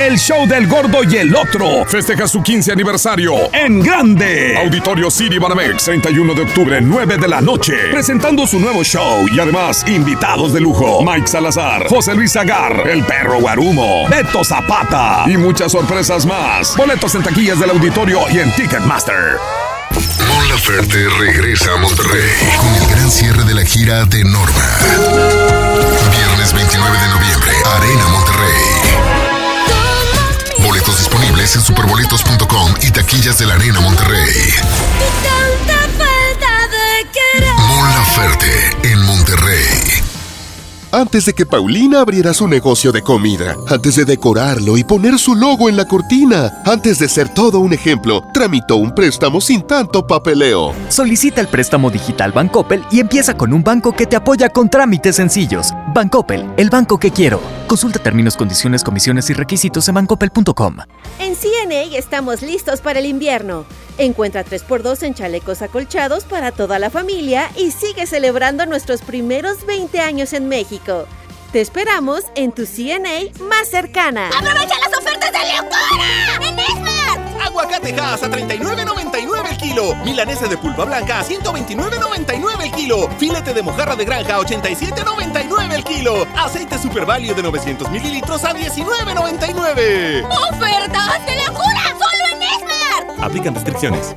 El show del gordo y el otro festeja su 15 aniversario en grande. Auditorio City Banamex, 31 de octubre, 9 de la noche. Presentando su nuevo show y además invitados de lujo: Mike Salazar, José Luis Agar, El Perro Guarumo, Beto Zapata y muchas sorpresas más. Boletos en taquillas del auditorio y en Ticketmaster. Mon Laferte regresa a Monterrey con el gran cierre de la gira de Norma. Viernes 29 de noviembre, Arena Monterrey. Boletos en superboletos.com y taquillas de la Arena Monterrey. Mon Laferte en Monterrey. Antes de que Paulina abriera su negocio de comida, antes de decorarlo y poner su logo en la cortina, antes de ser todo un ejemplo, tramitó un préstamo sin tanto papeleo. Solicita el préstamo digital Bancoppel y empieza con un banco que te apoya con trámites sencillos. Bancoppel, el banco que quiero. Consulta términos, condiciones, comisiones y requisitos en bancoppel.com. En CNA estamos listos para el invierno. Encuentra 3x2 en chalecos acolchados para toda la familia y sigue celebrando nuestros primeros 20 años en México. Te esperamos en tu CNA más cercana. ¡Aprovecha las ofertas de locura! ¡En Esmart! Aguacate Hass a 39.99 el kilo. Milanesa de pulpa blanca a 129.99 el kilo. Filete de mojarra de granja a 87.99 el kilo. Aceite Super Value de 900 mililitros a 19.99. ¡Ofertas de locura! ¡Solo! Aplican restricciones.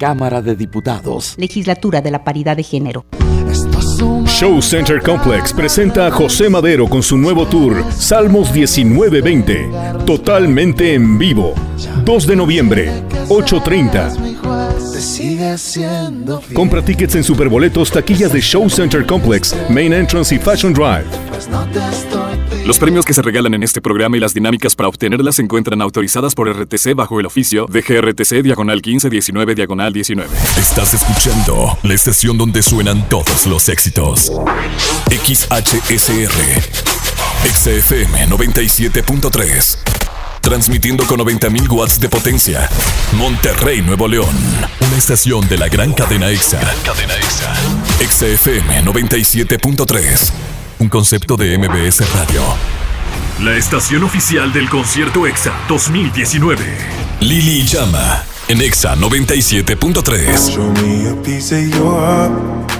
Cámara de Diputados. Legislatura de la Paridad de Género. Show Center Complex presenta a José Madero con su nuevo tour Salmos 1920, totalmente en vivo. 2 de noviembre, 8.30. Compra tickets en Superboletos, taquillas de Show Center Complex, Main Entrance y Fashion Drive. Los premios que se regalan en este programa y las dinámicas para obtenerlas se encuentran autorizadas por RTC bajo el oficio de GRTC Diagonal 1519 Diagonal 19. Estás escuchando la estación donde suenan todos los éxitos. XHSR. XFM 97.3. Transmitiendo con 90.000 watts de potencia. Monterrey, Nuevo León. Una estación de la gran cadena EXA. EXA. XFM 97.3. Un concepto de MBS Radio. La estación oficial del concierto EXA 2019. Lili Llama. En EXA 97.3.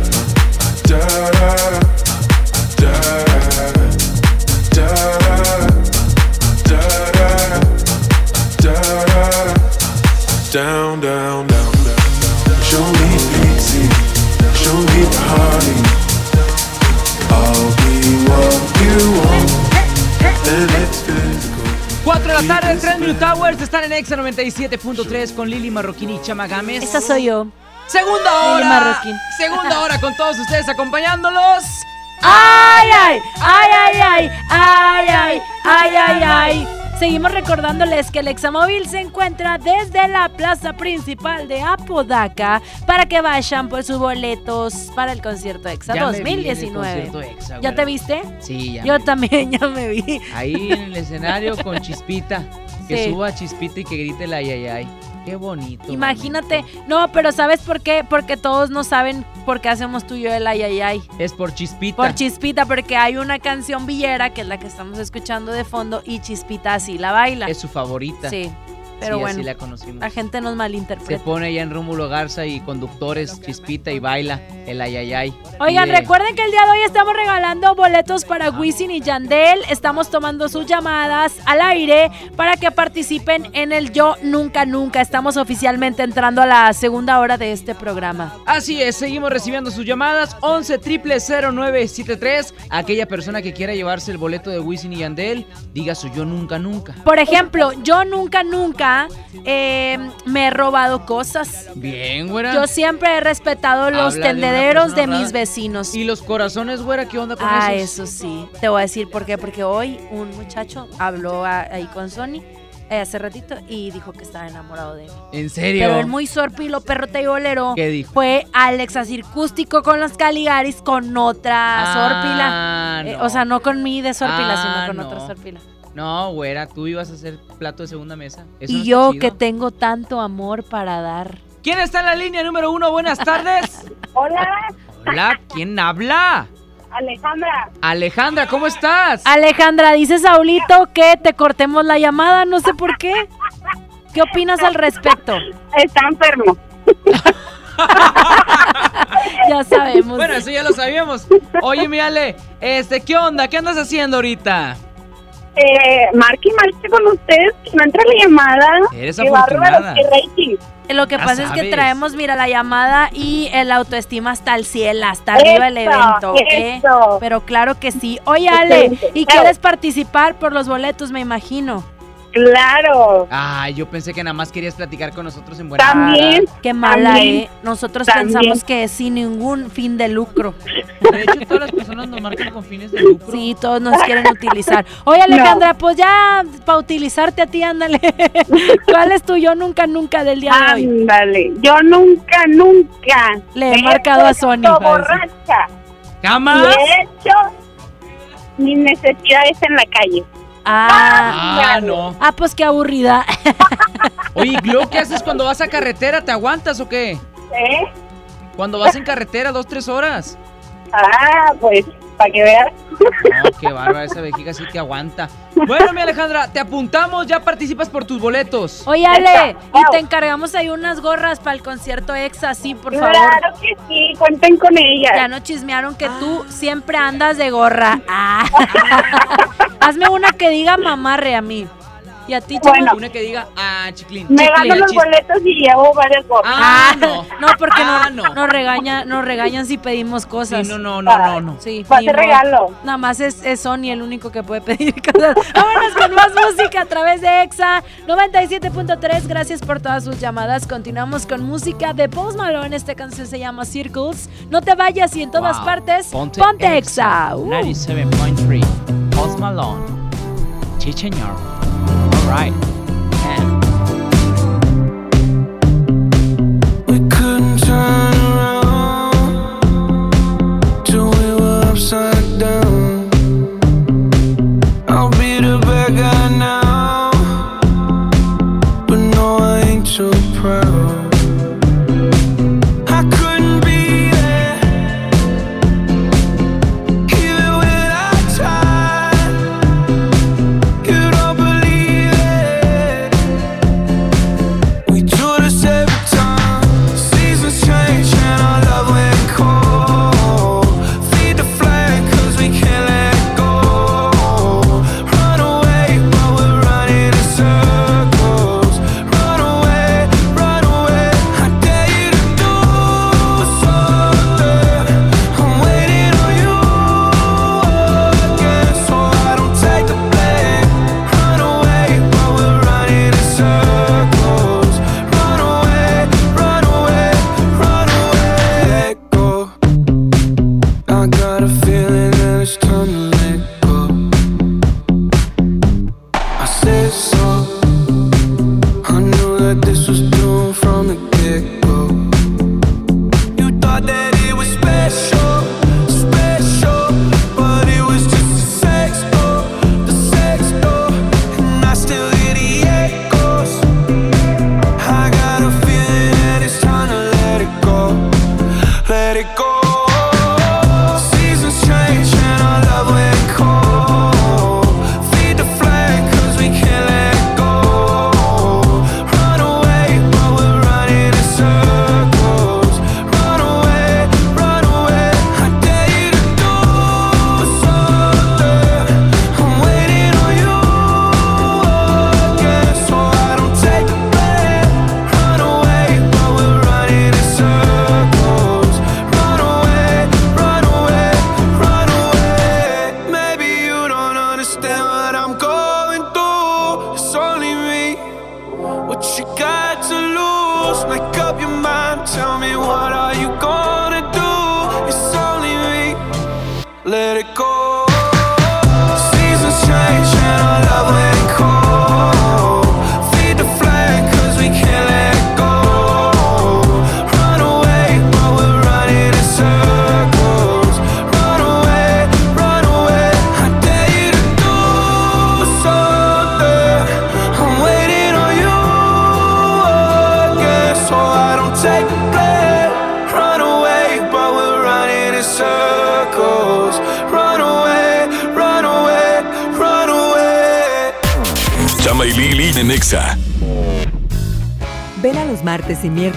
Towers. Están en Exa 97.3 con Lili Marroquín y Chama Gámez. Esa soy yo. Segunda hora. Marroquín. Segunda hora con todos ustedes acompañándolos. ¡Ay, ay! ¡Ay, ay, ay! ¡Ay, ay! ¡Ay, ay, ay! Seguimos recordándoles que el Examóvil se encuentra desde la plaza principal de Apodaca para que vayan por sus boletos para el concierto EXA Ya me vi en el 2019. concierto EXA, ¿Ya te viste? Sí, ya. Yo también, ya me vi. Ahí en el escenario con Chispita. Que Sí. suba Chispita y que grite el ay, ay, ay. Qué bonito. Imagínate. No, pero ¿sabes por qué? Porque todos no saben por qué hacemos tú y yo el ay, ay, ay. Es por Chispita. Por Chispita, porque hay una canción villera que es la que estamos escuchando de fondo y Chispita así la baila. Es su favorita. Sí, pero Sí, bueno. así la conocimos. La gente nos Se malinterpreta. pone allá en Rómulo Garza y conductores Chispita y baila el ay, ay, ay. Oigan, Pide- recuerden que el día de hoy estamos regalando boletos para Wisin y Yandel. Estamos tomando sus llamadas al aire para que participen en el Yo Nunca Nunca. Estamos oficialmente entrando a la segunda hora de este programa. Así es, seguimos recibiendo sus llamadas 11 0973 Aquella persona que quiera llevarse el boleto de Wisin y Yandel, diga su yo nunca nunca. Por ejemplo, yo nunca, nunca eh, me he robado cosas. Bien, güera. Yo siempre he respetado los Habla tendederos de, mis vecinos. ¿Y los corazones, güera? ¿Qué onda con Ah, esos? eso sí. Te voy a decir por qué. Porque hoy un muchacho habló a- ahí con Sony eh, hace ratito y dijo que estaba enamorado de mí. ¿En serio? Pero el muy sorpilo, perro bolero ¿Qué dijo? fue Alex Circústico con los Caligaris con otra Ah, sorpila. Eh, o sea, no con mi de sorpila, Ah, sino con no. otra sorpila. No, güera, tú ibas a hacer plato de segunda mesa. Eso Y yo que tengo tanto amor para dar. ¿Quién está en la línea número uno? Buenas tardes. Hola, Hola, ¿quién habla? Alejandra. Alejandra, ¿cómo estás? Alejandra, dice Saulito que te cortemos la llamada, no sé por qué. ¿Qué opinas al respecto? Está enfermo. Ya sabemos. Bueno, eso ya lo sabíamos. Oye, mi Ale, este, ¿qué onda? ¿Qué andas haciendo ahorita? Eh, marque y marque con ustedes, que no entra la llamada. Eres Qué afortunada. bárbaro, qué rating. Lo que Ya pasa es que traemos, mira, la llamada y el autoestima hasta el cielo, hasta arriba el evento, ¿eh? eso. Pero claro que sí. Oye, Ale. ¿y quieres participar por los boletos, me imagino? Claro. Ay, yo pensé que nada más querías platicar con nosotros en buena También. Qué mala, También. ¿eh? Nosotros También. pensamos que es sin ningún fin de lucro. De hecho, todas las personas nos marcan con fines de lucro. Sí, todos nos quieren utilizar. Oye, Alejandra, pues ya para utilizarte a ti, ándale. ¿Cuál es tu yo nunca, nunca del día de hoy? Ándale, yo nunca, nunca. Le he marcado a Sony, borracha. ¿Jamás? Y he hecho mis necesidades en la calle. Ah, Ah, no. Ah, pues qué aburrida. Oye, ¿y luego qué haces cuando vas a carretera? ¿Te aguantas o qué? ¿Eh? Cuando vas en carretera, dos, tres horas. Ah, pues, para que veas. No, qué bárbara, esa vejiga sí que aguanta. Bueno, mi Alejandra, te apuntamos, ya participas por tus boletos. Oye, Ale, y te encargamos ahí unas gorras para el concierto EXA, sí, por favor. Claro que sí, cuenten con ellas. Ya no chismearon que tú siempre andas de gorra. Ah. Hazme una que diga mamarre a mí. Y a ti, Chama? Bueno. Una que diga, ah, chiclín. Me chiclín, gano los chis- boletos y llevo varias gorras. Ah, no. No, porque Ah, no, no. nos regaña, nos regañan si pedimos cosas. Sí, no, no, no, no, no. Sí, modo. regalo. Nada más es, es Sony el único que puede pedir cosas. Vámonos con más música a través de EXA 97.3. Gracias por todas sus llamadas. Continuamos con música de Post Malone. Esta canción se llama Circles. No te vayas y en todas Wow. partes, Ponte, ponte, EXA. Uh. 97.3. Post Malone. Señor. Right.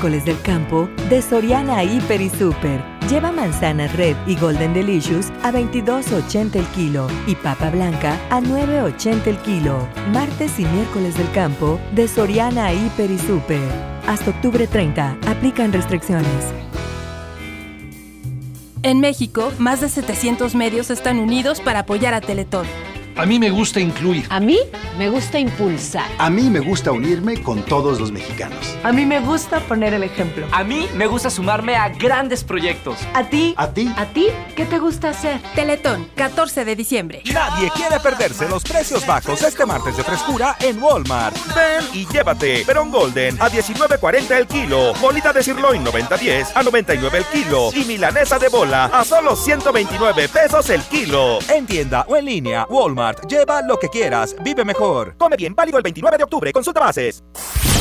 Miércoles del campo de Soriana Hiper y Super. Lleva manzana red y golden delicious a 22.80 el kilo y papa blanca a 9.80 el kilo. Martes y miércoles del campo de Soriana Hiper y Super. Hasta octubre 30. Aplican restricciones. En México, más de 700 medios están unidos para apoyar a Teletón. A mí me gusta incluir. A mí me gusta impulsar. A mí me gusta unirme con todos los mexicanos. A mí me gusta poner el ejemplo. A mí me gusta sumarme a grandes proyectos. ¿A ti? ¿A ti? ¿A ti? ¿Qué te gusta hacer? Teletón, 14 de diciembre. Nadie quiere perderse los precios bajos este martes de frescura en Walmart. Ven y llévate Perón Golden a 19.40 el kilo, bolita de sirloin 90.10 a 99 el kilo y milanesa de bola a solo 129 pesos el kilo. En tienda o en línea, Walmart Lleva lo que quieras. Vive mejor. Come bien. Válido el 29 de octubre. Consulta bases.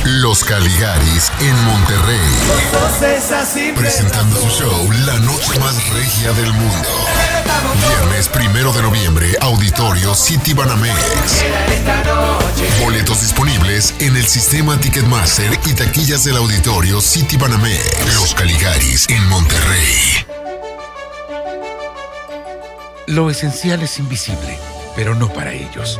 Los Caligaris en Monterrey. Presentando su show La Noche Más Regia del Mundo. Viernes primero de noviembre, Auditorio City Banamex. Boletos disponibles en el sistema Ticketmaster y taquillas del Auditorio City Banamex. Los Caligaris en Monterrey. Lo esencial es invisible pero no para ellos.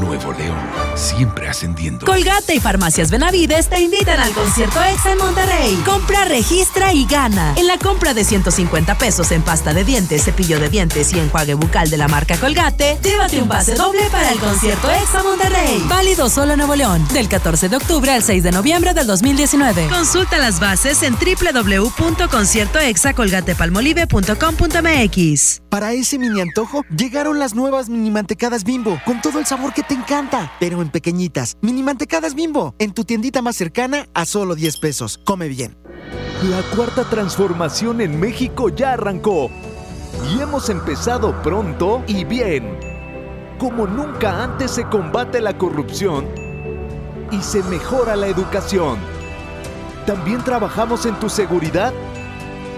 Nuevo León, siempre ascendiendo. Colgate y Farmacias Benavides te invitan al concierto EXA en Monterrey. Compra, registra y gana. En la compra de 150 pesos en pasta de dientes, cepillo de dientes y enjuague bucal de la marca Colgate, llévate un pase doble para el concierto EXA Monterrey. Válido solo en Nuevo León, del 14 de octubre al 6 de noviembre del 2019. Consulta las bases en www.conciertoexacolgatepalmolive.com.mx. Para ese mini antojo, llegaron las nuevas mini mantecadas bimbo, con todo el sabor que te encanta, pero en pequeñitas. Mini mantecadas bimbo, en tu tiendita más cercana a solo 10 pesos. Come bien. La cuarta transformación en México ya arrancó. Y hemos empezado pronto y bien. Como nunca antes se combate la corrupción y se mejora la educación. También trabajamos en tu seguridad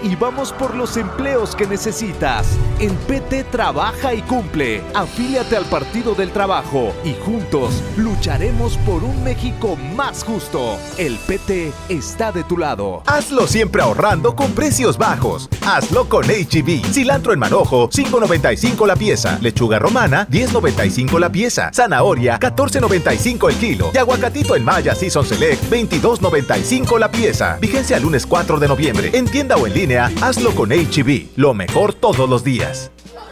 y vamos por los empleos que necesitas. En PT trabaja y cumple. Afíliate al Partido del Trabajo y juntos lucharemos por un México más justo. El PT está de tu lado. Hazlo siempre ahorrando con precios bajos. Hazlo con HB. E Cilantro en manojo, 5.95 la pieza. Lechuga romana, 10.95 la pieza. Zanahoria, 14.95 el kilo. Y aguacatito en Maya Season Select, 22.95 la pieza. Vigencia el lunes 4 de noviembre. En tienda o en línea hazlo con HB, e lo mejor todos los días.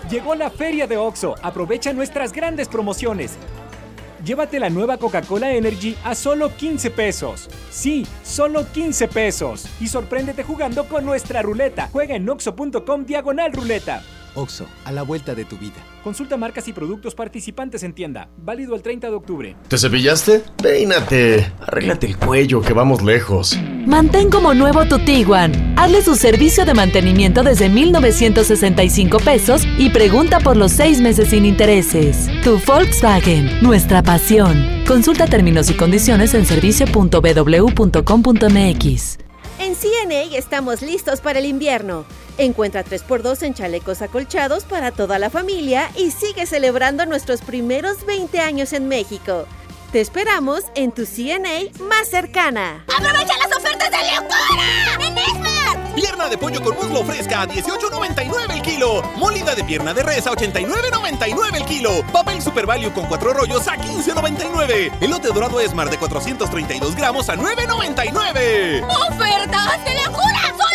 Llegó la feria de OXO, aprovecha nuestras grandes promociones. Llévate la nueva Coca-Cola Energy a solo 15 pesos. Sí, solo 15 pesos. Y sorpréndete jugando con nuestra ruleta. Juega en oxo.com diagonal ruleta. OXO, a la vuelta de tu vida. Consulta marcas y productos participantes en tienda. Válido el 30 de octubre. ¿Te cepillaste? Peínate. Arréglate el cuello, que vamos lejos. Mantén como nuevo tu Tiguan. Hazle su servicio de mantenimiento desde 1,965 pesos y pregunta por los seis meses sin intereses. Tu Volkswagen, nuestra pasión. Consulta términos y condiciones en servicio.bw.com.mx. En CNA estamos listos para el invierno. Encuentra 3x2 en chalecos acolchados para toda la familia y sigue celebrando nuestros primeros 20 años en México. Te esperamos en tu CNA más cercana. ¡Aprovecha las ofertas de locura! ¡En! Pierna de pollo con muslo fresca a 18.99 el kilo. Molida de pierna de res a 89.99 el kilo. Papel Super Value con cuatro rollos a 15.99. Elote dorado Esmar de 432 gramos a 9.99. ¡Ofertas de locura! ¡Solo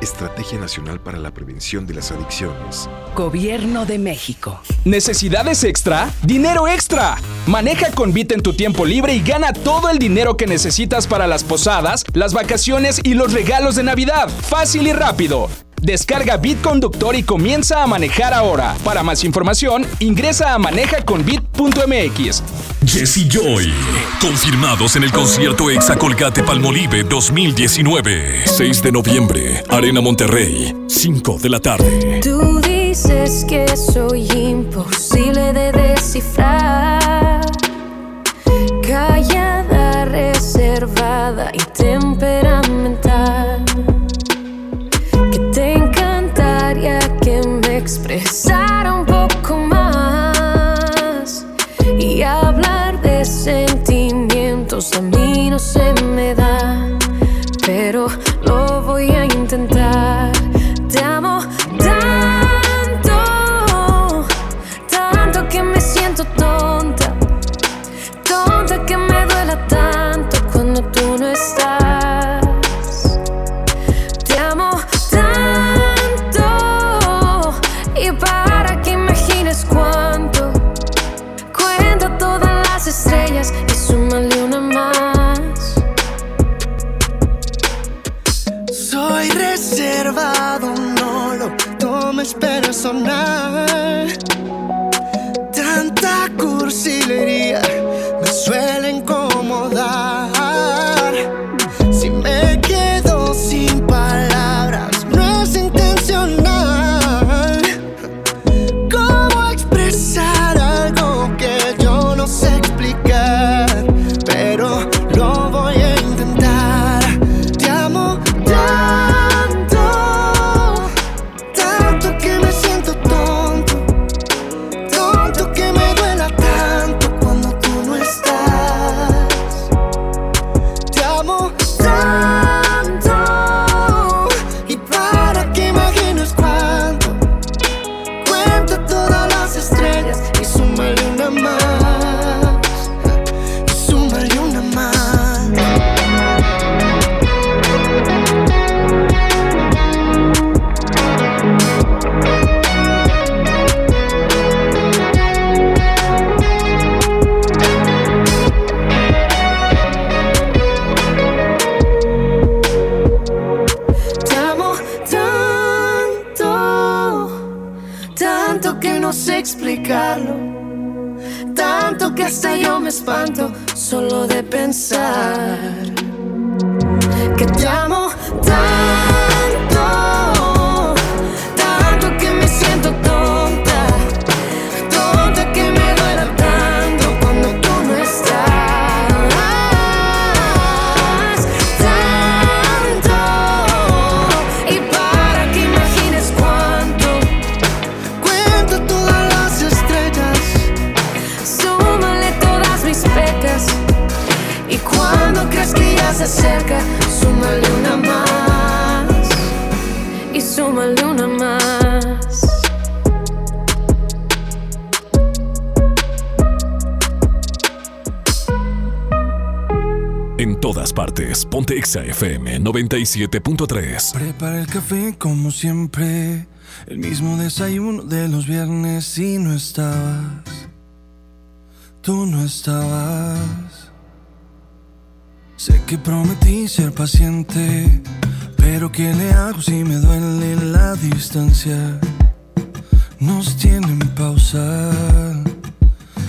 Estrategia Nacional para la Prevención de las Adicciones. Gobierno de México. ¿Necesidades extra? ¡Dinero extra! Maneja con Bit en tu tiempo libre y gana todo el dinero que necesitas para las posadas, las vacaciones y los regalos de Navidad. Fácil y rápido. Descarga BitConductor y comienza a manejar ahora. Para más información, ingresa a manejaconbit.mx. Jesse Joy, confirmados en el concierto Exa Colgate Palmolive 2019. 6 de noviembre, Arena Monterrey, 5 de la tarde. Tú dices que soy imposible de descifrar, callada, reservada y temor no se me da. 97.3. Prepara el café como siempre, el mismo desayuno de los viernes y no estabas. Tú no estabas. Sé que prometí ser paciente, pero ¿qué le hago si me duele la distancia? Nos tienen pausa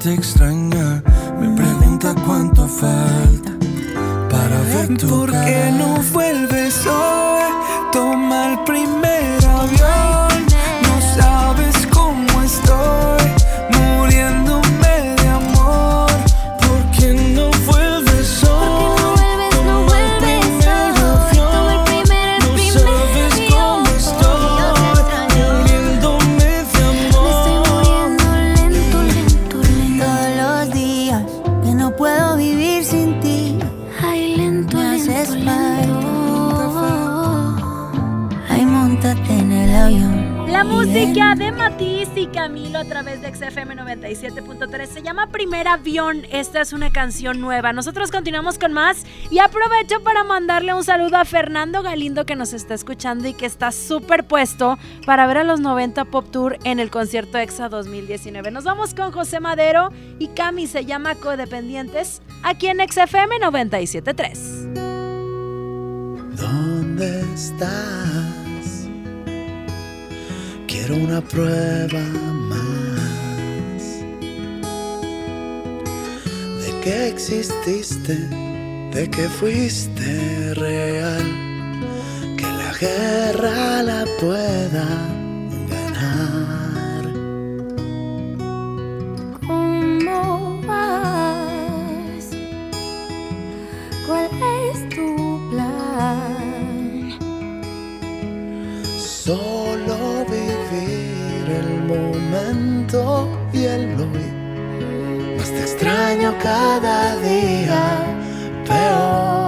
te extraña. Me pregunta cuánto falta para ver tu cara. A través de XFM 97.3 se llama Primer Avión. Esta es una canción nueva. Nosotros continuamos con más y aprovecho para mandarle un saludo a Fernando Galindo que nos está escuchando y que está súper puesto para ver a los 90 Pop Tour en el concierto EXA 2019. Nos vamos con José Madero y Cami se llama Codependientes aquí en XFM 97.3. ¿Dónde estás? Quiero una prueba más que exististe, de que fuiste real, que la guerra la pueda ganar. ¿Cómo vas? ¿Cuál es tu plan? Solo vivir el momento y el hoy. Te extraño cada día peor.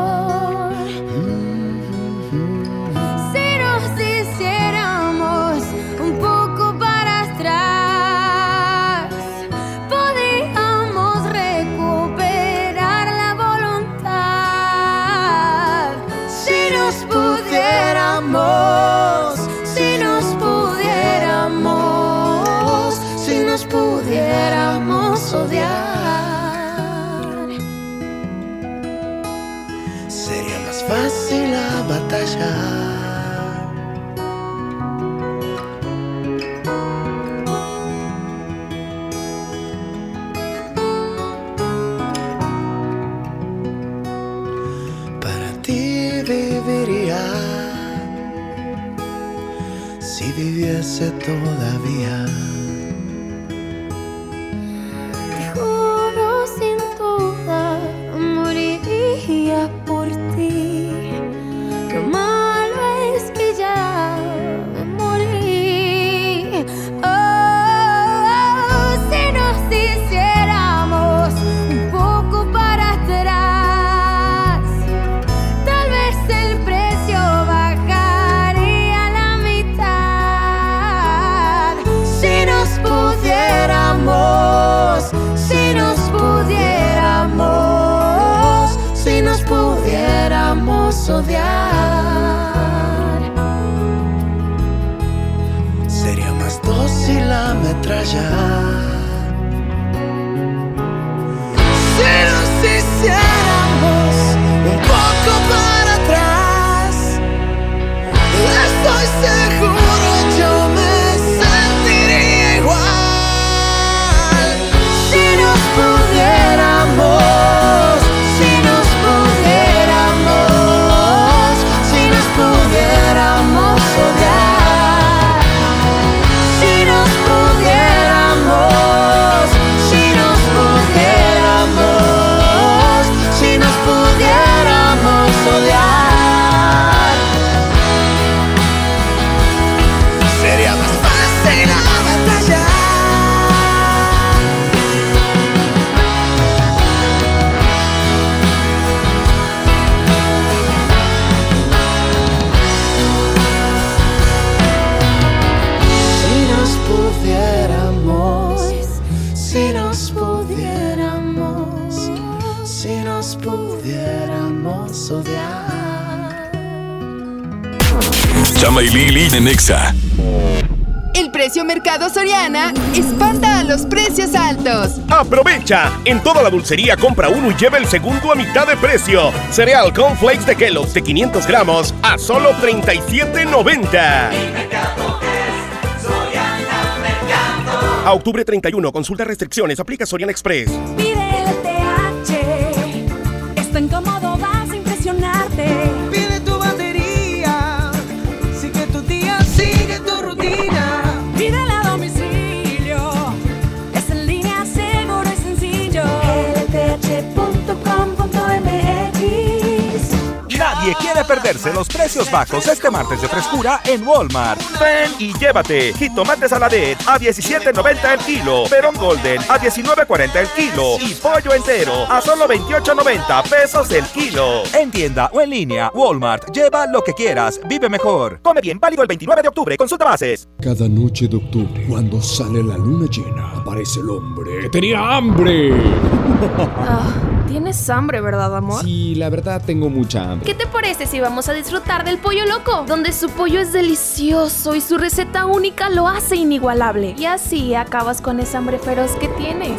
Precio Mercado Soriana espanta a los precios altos. Aprovecha. En toda la dulcería compra uno y lleva el segundo a mitad de precio. Cereal Cornflakes de Kellogg's de 500 gramos a solo 37.90. A octubre 31, consulta restricciones, aplica Soriana Express. Pide perderse los precios bajos este martes de frescura en Walmart. Ven y llévate jitomate saladet a 17.90 el kilo, perón golden a 19.40 el kilo y pollo entero a solo 28.90 pesos el kilo. En tienda o en línea, Walmart. Lleva lo que quieras, vive mejor. Come bien, válido el 29 de octubre. Consulta bases. Cada noche de octubre, cuando sale la luna llena, aparece el hombre que tenía hambre. Tienes hambre, ¿verdad, amor? Sí, la verdad tengo mucha hambre. ¿Qué te parece si vamos a disfrutar del pollo loco? Donde su pollo es delicioso y su receta única lo hace inigualable. Y así acabas con esa hambre feroz que tienes.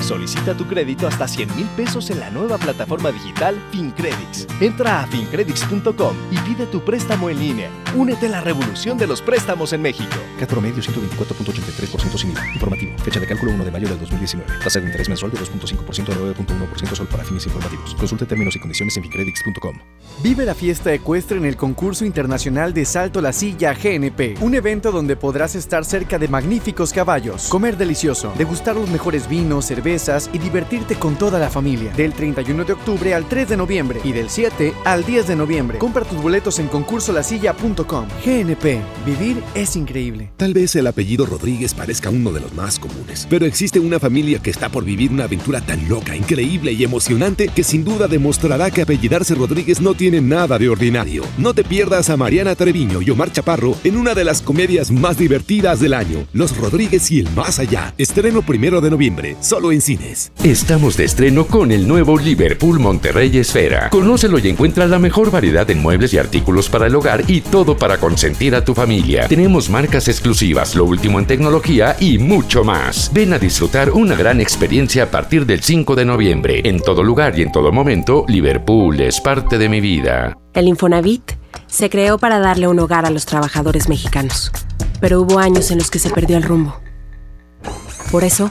Solicita tu crédito hasta 100 mil pesos en la nueva plataforma digital FinCredits. Entra a fincredits.com y pide tu préstamo en línea. Únete a la revolución de los préstamos en México. CAT promedio 124.83% sin IVA. Informativo. Fecha de cálculo 1 de mayo del 2019. Tasa de interés mensual de 2.5% a 9.1% solo para fines informativos. Consulte términos y condiciones en fincredits.com. Vive la fiesta ecuestre en el concurso internacional de Salto la Silla GNP, un evento donde podrás estar cerca de magníficos caballos, comer delicioso, degustar los mejores vinos, cervezas y divertirte con toda la familia. Del 31 de octubre al 3 de noviembre y del 7 al 10 de noviembre. Compra tus boletos en concursolasilla.com. GNP, vivir es increíble. Tal vez el apellido Rodríguez parezca uno de los más comunes, pero existe una familia que está por vivir una aventura tan loca, increíble y emocionante que sin duda demostrará que apellidarse Rodríguez no tiene nada de ordinario. No te pierdas a Mariana Treviño y Omar Chaparro en una de las comedias más divertidas del año, Los Rodríguez y el Más Allá. Estreno primero de noviembre, solo en cines. Estamos de estreno con el nuevo Liverpool Monterrey Esfera. Conócelo y encuentra la mejor variedad en muebles y artículos para el hogar y todo para consentir a tu familia. Tenemos marcas exclusivas, lo último en tecnología y mucho más. Ven a disfrutar una gran experiencia a partir del 5 de noviembre. En todo lugar y en todo momento, Liverpool es parte de mi vida. El Infonavit se creó para darle un hogar a los trabajadores mexicanos, pero hubo años en los que se perdió el rumbo. Por eso,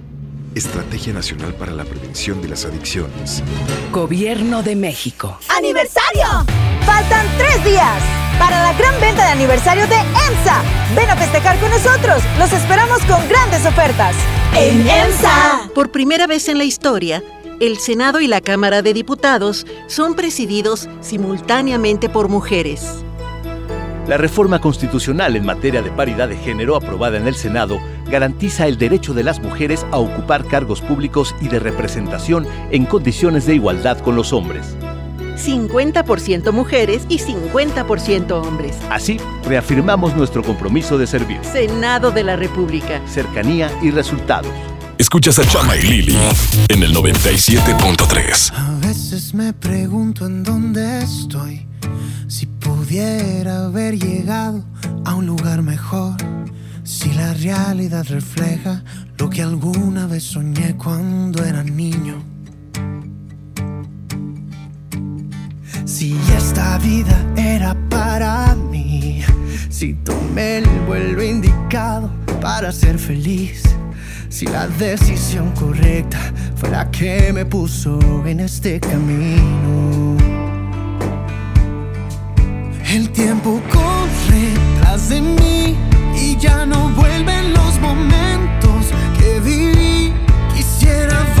Estrategia Nacional para la Prevención de las Adicciones. Gobierno de México. ¡Aniversario! Faltan tres días para la gran venta de aniversario de EMSA. Ven a festejar con nosotros. Los esperamos con grandes ofertas. En EMSA. Por primera vez en la historia, el Senado y la Cámara de Diputados son presididos simultáneamente por mujeres. La reforma constitucional en materia de paridad de género aprobada en el Senado garantiza el derecho de las mujeres a ocupar cargos públicos y de representación en condiciones de igualdad con los hombres. 50% mujeres y 50% hombres. Así, reafirmamos nuestro compromiso de servir. Senado de la República. Cercanía y resultados. Escuchas a Chama y Lili en el 97.3. A veces me pregunto en dónde estoy. Si pudiera haber llegado a un lugar mejor. Si la realidad refleja lo que alguna vez soñé cuando era niño. Si esta vida era para mí. Si tomé el vuelo indicado para ser feliz. Si la decisión correcta fue la que me puso en este camino. El tiempo corre tras de mí ya no vuelven los momentos que viví. Quisiera volver.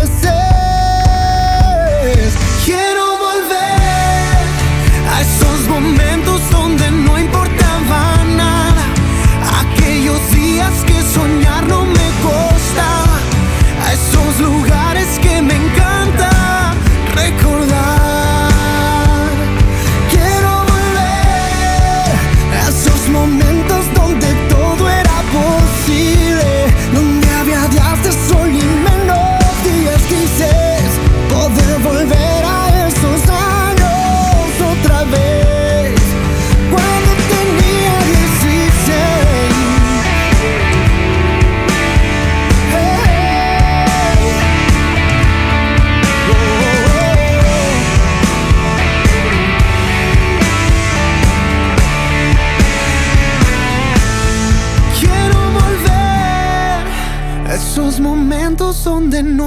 A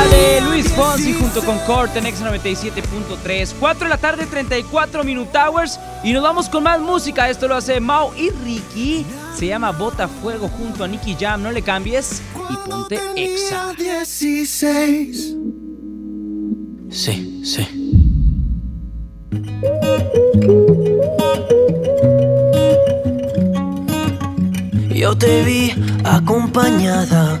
música de Luis Fonsi junto con Kort en X97.3. 4 de la tarde, 34 Minute Hours. Y nos vamos con más música. Esto lo hace Mau y Ricky. Se llama Bota Fuego junto a Nicky Jam. No le cambies y ponte Exa. 16. Sí, sí. Yo te vi acompañada,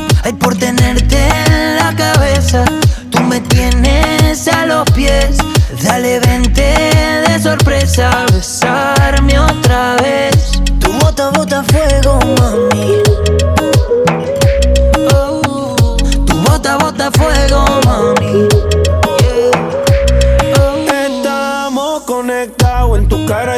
Ay, por tenerte en la cabeza. Tú me tienes a los pies. Dale, vente de sorpresa. Besarme otra vez. Tu bota, bota fuego, mami. Oh, tu bota, bota fuego, mami. Estamos conectados, en tu cara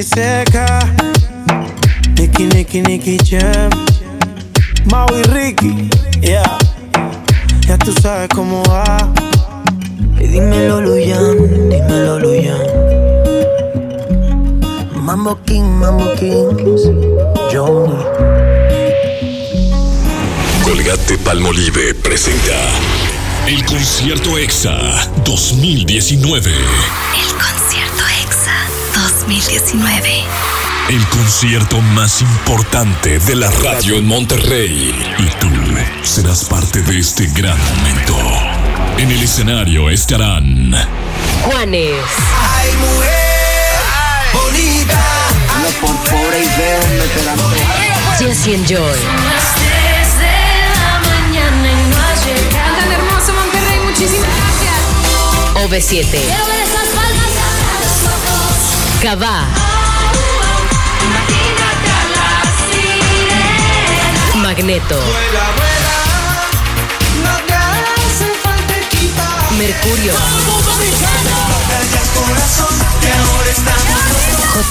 N.I.C.K. Nicky, Nicky, Nicky Jam. Mau y Ricky. Yeah. Ya tú sabes cómo va. Y dímelo, Luyan, dímelo, Luyan. Mambo King, Mambo Kings, Johnny. Colgate Palmolive presenta el concierto EXA 2019. El concierto 2019. El concierto más importante de la radio en Monterrey. Y tú serás parte de este gran momento. En el escenario estarán Juanes, Ay, mujer bonita. Ando por y veo me esperando. Jesse and Joy, Las 3 de la mañana y no has llegado. Tan hermoso Monterrey, muchísimas gracias. OV7, Cabá. Magneto. Mercurio.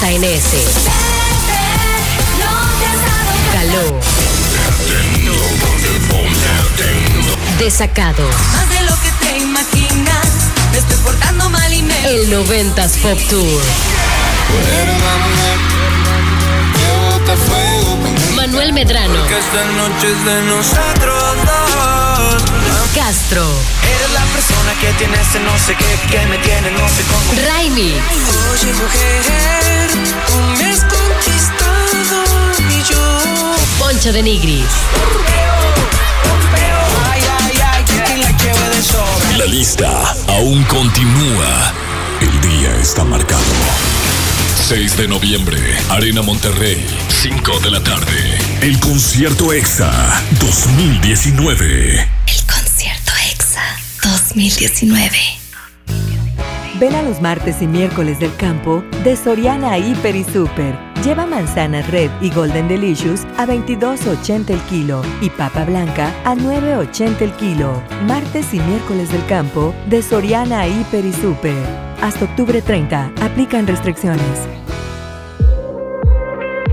JNS, Caló, Desacado, más de lo que te imaginas. Estoy portando mal y el 90s Pop Tour, Manuel Medrano, Que esta noche es de nosotros dos. Castro, Eres la persona que tiene ese no sé qué, que me tiene no sé cómo. Raimi, Oye, mujer, tú me has conquistado y yo. Poncho de Nigris, Ay, ay, ay, que la lleve de sobra. La lista aún continúa. El día está marcado. 6 de noviembre, Arena Monterrey, 5 de la tarde. El concierto EXA 2019. El concierto EXA 2019. Ven a los martes y miércoles del campo de Soriana Hiper y Super. Lleva manzanas Red y Golden Delicious a 22.80 el kilo y papa blanca a 9.80 el kilo. Martes y miércoles del campo de Soriana Hiper y Super. Hasta octubre 30. Aplican restricciones.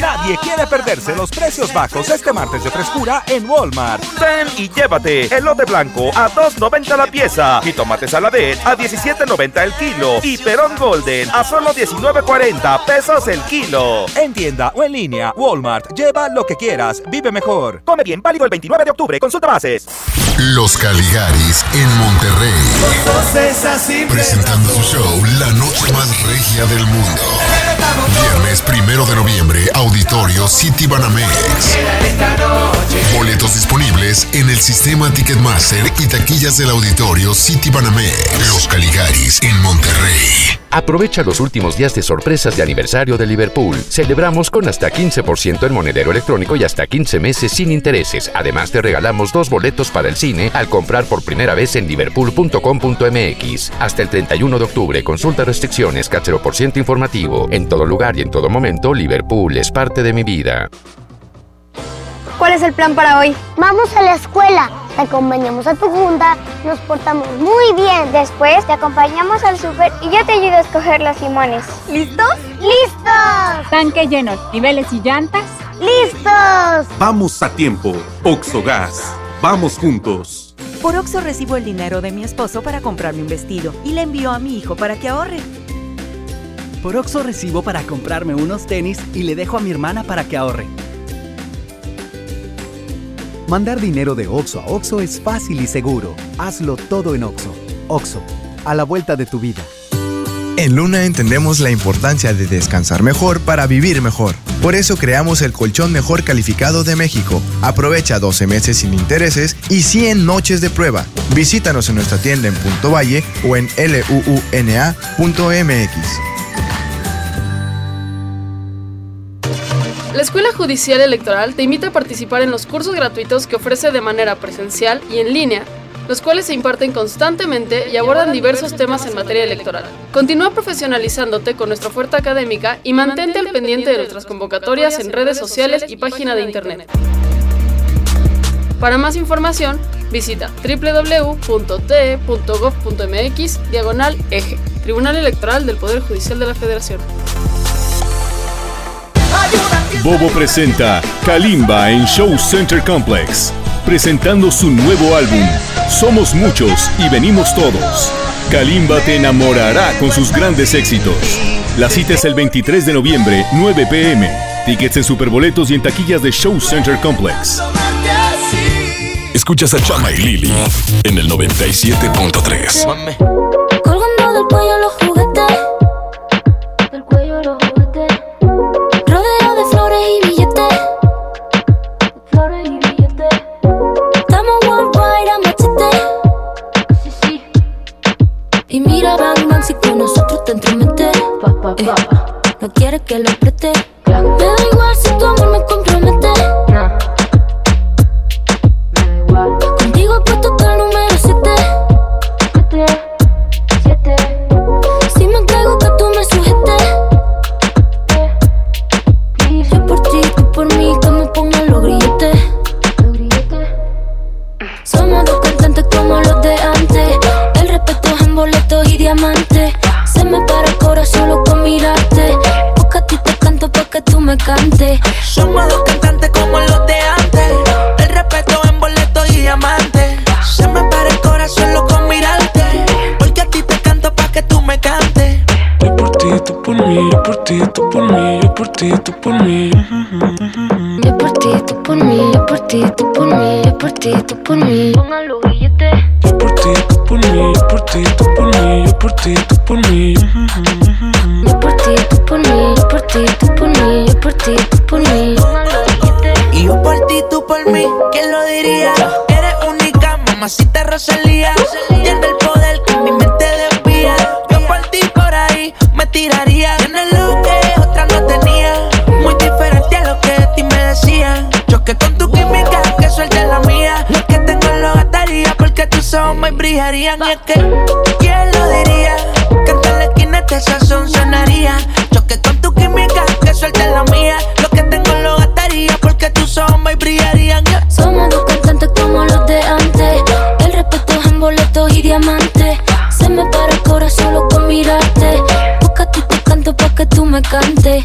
Nadie quiere perderse los precios bajos este martes de frescura en Walmart. Ven y llévate elote blanco a 2.90 la pieza y tomate saladet a 17.90 el kilo y perón golden a solo 19.40 pesos el kilo. En tienda o en línea, Walmart. Lleva lo que quieras, vive mejor. Come bien, válido el 29 de octubre. Consulta bases. Los Caligaris en Monterrey. Presentando su show La Noche Más Regia del Mundo. Viernes primero de noviembre, Auditorio City Banamex. Boletos disponibles en el sistema Ticketmaster y taquillas del Auditorio City Banamex. Los Caligaris en Monterrey. Aprovecha los últimos días de sorpresas de aniversario de Liverpool. Celebramos con hasta 15% en monedero electrónico y hasta 15 meses sin intereses. Además, te regalamos dos boletos para el cine al comprar por primera vez en liverpool.com.mx. Hasta el 31 de octubre, consulta restricciones, cachero por ciento informativo. En todo lugar y en todo momento, Liverpool es parte de mi vida. ¿Cuál es el plan para hoy? Vamos a la escuela, te acompañamos a tu junta, nos portamos muy bien. Después te acompañamos al súper y yo te ayudo a escoger los limones. ¿Listos? ¡Listos! Tanque lleno, niveles y llantas. ¡Listos! Vamos a tiempo. Oxogas. Vamos juntos. Por Oxo recibo el dinero de mi esposo para comprarme un vestido y le envío a mi hijo para que ahorre. Por Oxo recibo para comprarme unos tenis y le dejo a mi hermana para que ahorre. Mandar dinero de Oxo a Oxo es fácil y seguro. Hazlo todo en Oxo. Oxo, a la vuelta de tu vida. En Luna entendemos la importancia de descansar mejor para vivir mejor. Por eso creamos el colchón mejor calificado de México. Aprovecha 12 meses sin intereses y 100 noches de prueba. Visítanos en nuestra tienda en Punto Valle o en luuna.mx. La Escuela Judicial Electoral te invita a participar en los cursos gratuitos que ofrece de manera presencial y en línea los cuales se imparten constantemente y abordan diversos temas en materia electoral. Continúa profesionalizándote con nuestra oferta académica y mantente al pendiente de nuestras convocatorias en redes sociales y página de internet. Para más información, visita www.te.gov.mx diagonal eje, Tribunal Electoral del Poder Judicial de la Federación. Bobo presenta Kalimba en Show Center Complex, presentando su nuevo álbum, Somos Muchos y Venimos Todos. Kalimba te enamorará con sus grandes éxitos. La cita es el 23 de noviembre, 9 pm. Tickets en Superboletos y en taquillas de Show Center Complex. Escuchas a Chama y Lili en el 97.3. Colgando del cuello los flores y billetes. Flores y billetes. Estamos worldwide a machete. Sí, sí. Y mira, bang, bang, si con nosotros te entrometes. Eh, no quieres que lo preste. Me da igual si tu amor me compromete. Ti, tú por mí. Pongan los billetes. Yo por ti, tú por mí, yo por ti, tú por mí, yo por ti, tú por mí. Y ¿quién lo diría? Que en la esquina este sazón sonaría. Choque con tu química, que suelte la mía. Lo que tengo lo gastaría porque tus ojos me brillarían. Somos dos cantantes como los de antes. El respeto es en boletos y diamantes. Se me para el corazón solo con mirarte. Porque a ti te canto pa' que tú me cantes.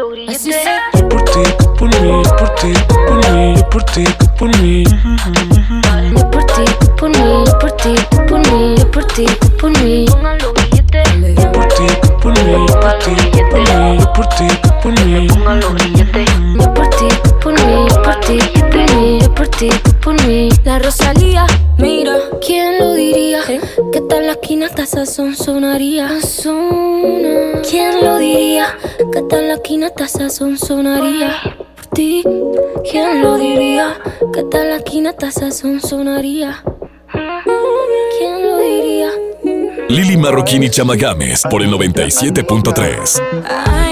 Lo diría? Que tal la hasta sazón sonaría. Por ti, ¿quién lo diría? Que tal la hasta sazón sonaría. ¿Quién lo diría? Lili Marroquín y Chama Games por el 97.3.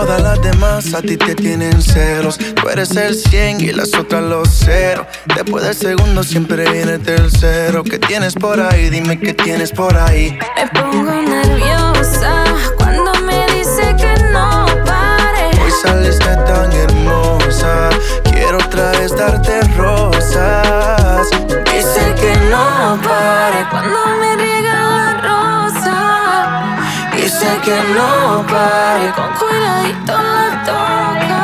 todas las demás a ti te tienen celos. Tú eres el 100 y las otras los cero. Después del segundo siempre viene el tercero. ¿Qué tienes por ahí? Dime qué tienes por ahí. Me pongo nerviosa cuando me dice que no pare. Hoy saliste tan hermosa. Quiero otra vez darte rosas. Dice que no pare cuando me riega. Dice que no pare, con cuidadito la toca.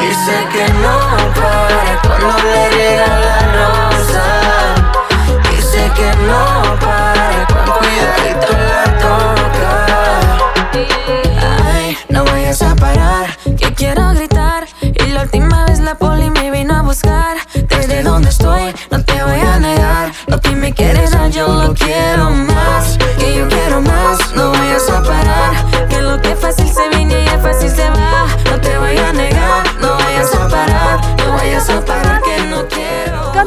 Dice que no pare cuando le riega la rosa. Dice que no pare, con cuidadito la toca. Ay, no vayas a parar, que quiero gritar. Y la última vez la poli me vino a buscar. Desde donde estoy, no te voy a negar. Lo que me quieres dar, yo lo quiero más.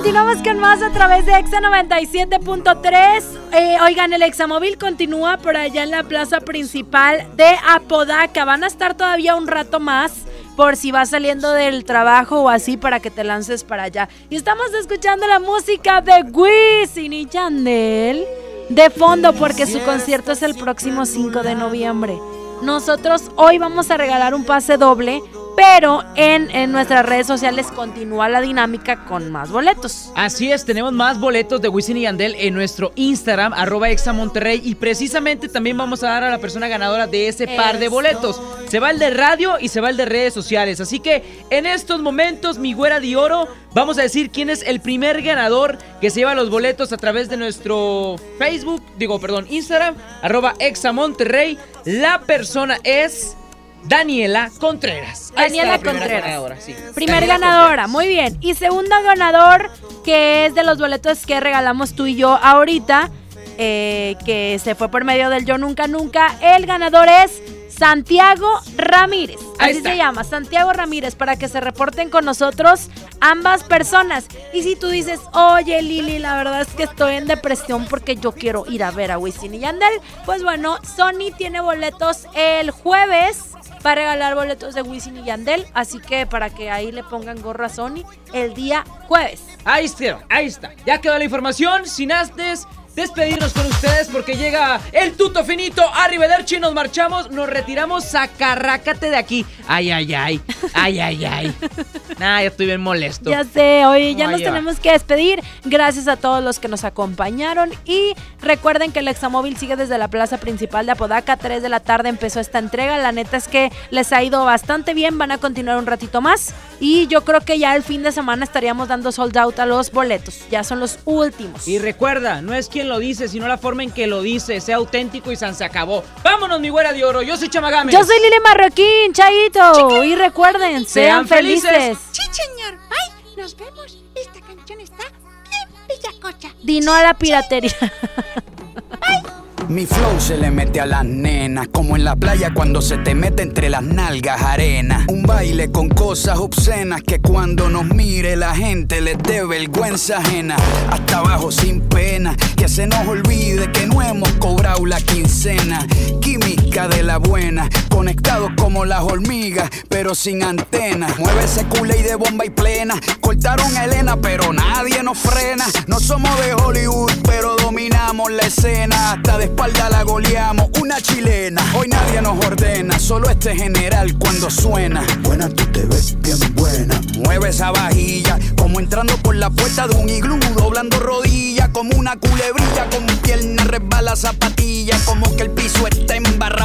Continuamos con más a través de Exa 97.3. Eh, oigan, el Examóvil continúa por allá en la plaza principal de Apodaca. Van a estar todavía un rato más por si vas saliendo del trabajo o así para que te lances para allá. Y estamos escuchando la música de Wisin y Yandel de fondo porque su concierto es el próximo 5 de noviembre. Nosotros hoy vamos a regalar un pase doble, pero en, en nuestras redes sociales continúa la dinámica con más boletos. Así es, tenemos más boletos de Wisin y Yandel en nuestro Instagram, arroba examonterrey, y precisamente también vamos a dar a la persona ganadora de ese par de boletos. Se va el de radio y se va el de redes sociales. Así que en estos momentos, mi güera de oro, vamos a decir quién es el primer ganador que se lleva los boletos a través de nuestro Facebook, digo, perdón, Instagram, arroba examonterrey. La persona es... Daniela Contreras. Daniela la primera Contreras. ganadora, sí. Primer Daniela ganadora, muy bien. Y segundo ganador, que es de los boletos que regalamos tú y yo ahorita, eh, que se fue por medio del Yo Nunca Nunca. El ganador es Santiago Ramírez. Así se llama, Santiago Ramírez, para que se reporten con nosotros ambas personas. Y si tú dices, oye Lili, la verdad es que estoy en depresión porque yo quiero ir a ver a Wisin y Yandel, pues bueno, Sony tiene boletos el jueves para regalar boletos de Wisin y Yandel, así que para que ahí le pongan gorro a Sony el día jueves. Ahí está, ahí está. Ya quedó la información. Sin antes despedirnos con ustedes porque llega el tuto finito. Arrivederci, nos marchamos, nos retiramos. Sacarrácate de aquí. Ay, ay, ay. Ay, ay, ay. Nah, ya estoy bien molesto. Ya sé, oye, ya nos tenemos que despedir. Gracias a todos los que nos acompañaron. Y recuerden que el Examóvil sigue desde la plaza principal de Apodaca. 3 de la tarde empezó esta entrega. La neta es que les ha ido bastante bien. Van a continuar un ratito más. Y yo creo que ya el fin de semana estaríamos dando sold out a los boletos. Ya son los últimos. Y recuerda, no es quien lo dice, sino la forma en que lo dice. Sea auténtico y San se acabó. Vámonos, mi güera de oro. Yo soy Chamagame. Yo soy Lili Marroquín, Chaito. Y recuerden, sean, Sean felices. felices. Sí, señor. Bye. Nos vemos. Esta canción está bien pillacocha. Dino a la piratería. Mi flow se le mete a las nenas, como en la playa cuando se te mete entre las nalgas arena. Un baile con cosas obscenas que cuando nos mire la gente les dé vergüenza ajena. Hasta abajo sin pena, que se nos olvide que no hemos cobrado la quincena. De la buena, conectados como las hormigas, pero sin antenas. Mueve ese culé y de bomba y plena. Cortaron a Elena, pero nadie nos frena. No somos de Hollywood, pero dominamos la escena. Hasta de espalda la goleamos, una chilena. Hoy nadie nos ordena, solo este general cuando suena. Buena, tú te ves bien buena. Mueve esa vajilla, como entrando por la puerta de un iglú, doblando rodillas, como una culebrilla, con pierna resbala zapatilla, como que el piso está embarrado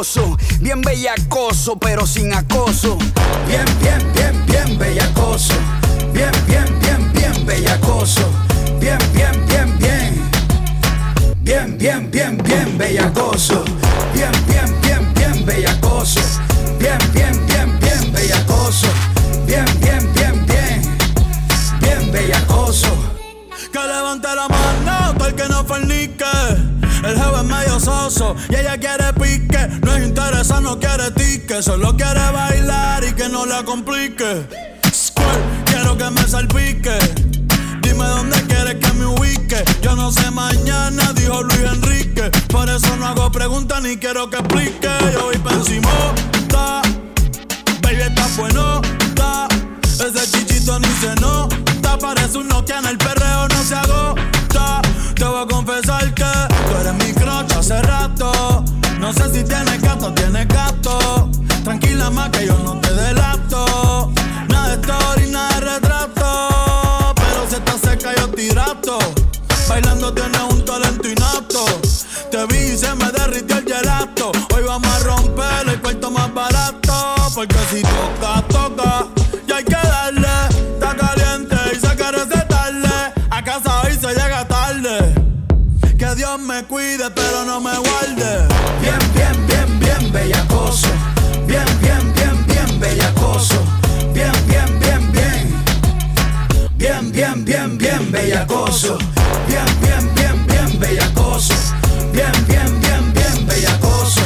asqueroso. Bien bellacoso, pero sin acoso. Bien, bien, bien, bien bellacoso. Bien, bien, bien, bien bellacoso. Bien, bien, bien, bien. Bien, bien, bien, bien bellacoso. Bien, bien, bien, bien bellacoso. Bien, bien, bien, bien bellacoso. Bien, bien, bien, bien. Bien bellacoso. Que levante la mano, todo el que no fornique. El jefe es medio soso y ella quiere pique. No es interesa, no quiere tique. Solo quiere bailar y que no la complique. Squirt, quiero que me salpique. Dime dónde quieres que me ubique. Yo no sé mañana, dijo Luis Enrique. Por eso no hago preguntas ni quiero que explique. Yo voy pa' encimota. Baby, está bueno. Ese chichito ni se nota. Parece un Nokia en el si tienes gato. Tranquila más que yo no te delato. Nada de story, nada de retrato. Pero si estás seca yo tirato. Bailando tienes un talento inapto. Te vi y se me derritió el gelato. Hoy vamos a romper el cuarto más barato. Porque si toca, toca. Y hay que darle. Está caliente y se quiere recetarle. A casa hoy se llega tarde. Que Dios me cuide, pero no me guarde. Bellacoso. Bien, bien, bien, bien bellacoso. Bien, bien, bien, bien bellacoso.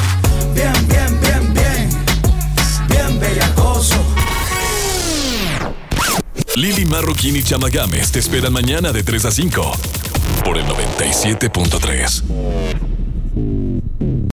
Bien, bien, bien, bien. Bien bellacoso. Lili Marroquín y Chama Games te esperan mañana de 3 a 5 por el 97.3.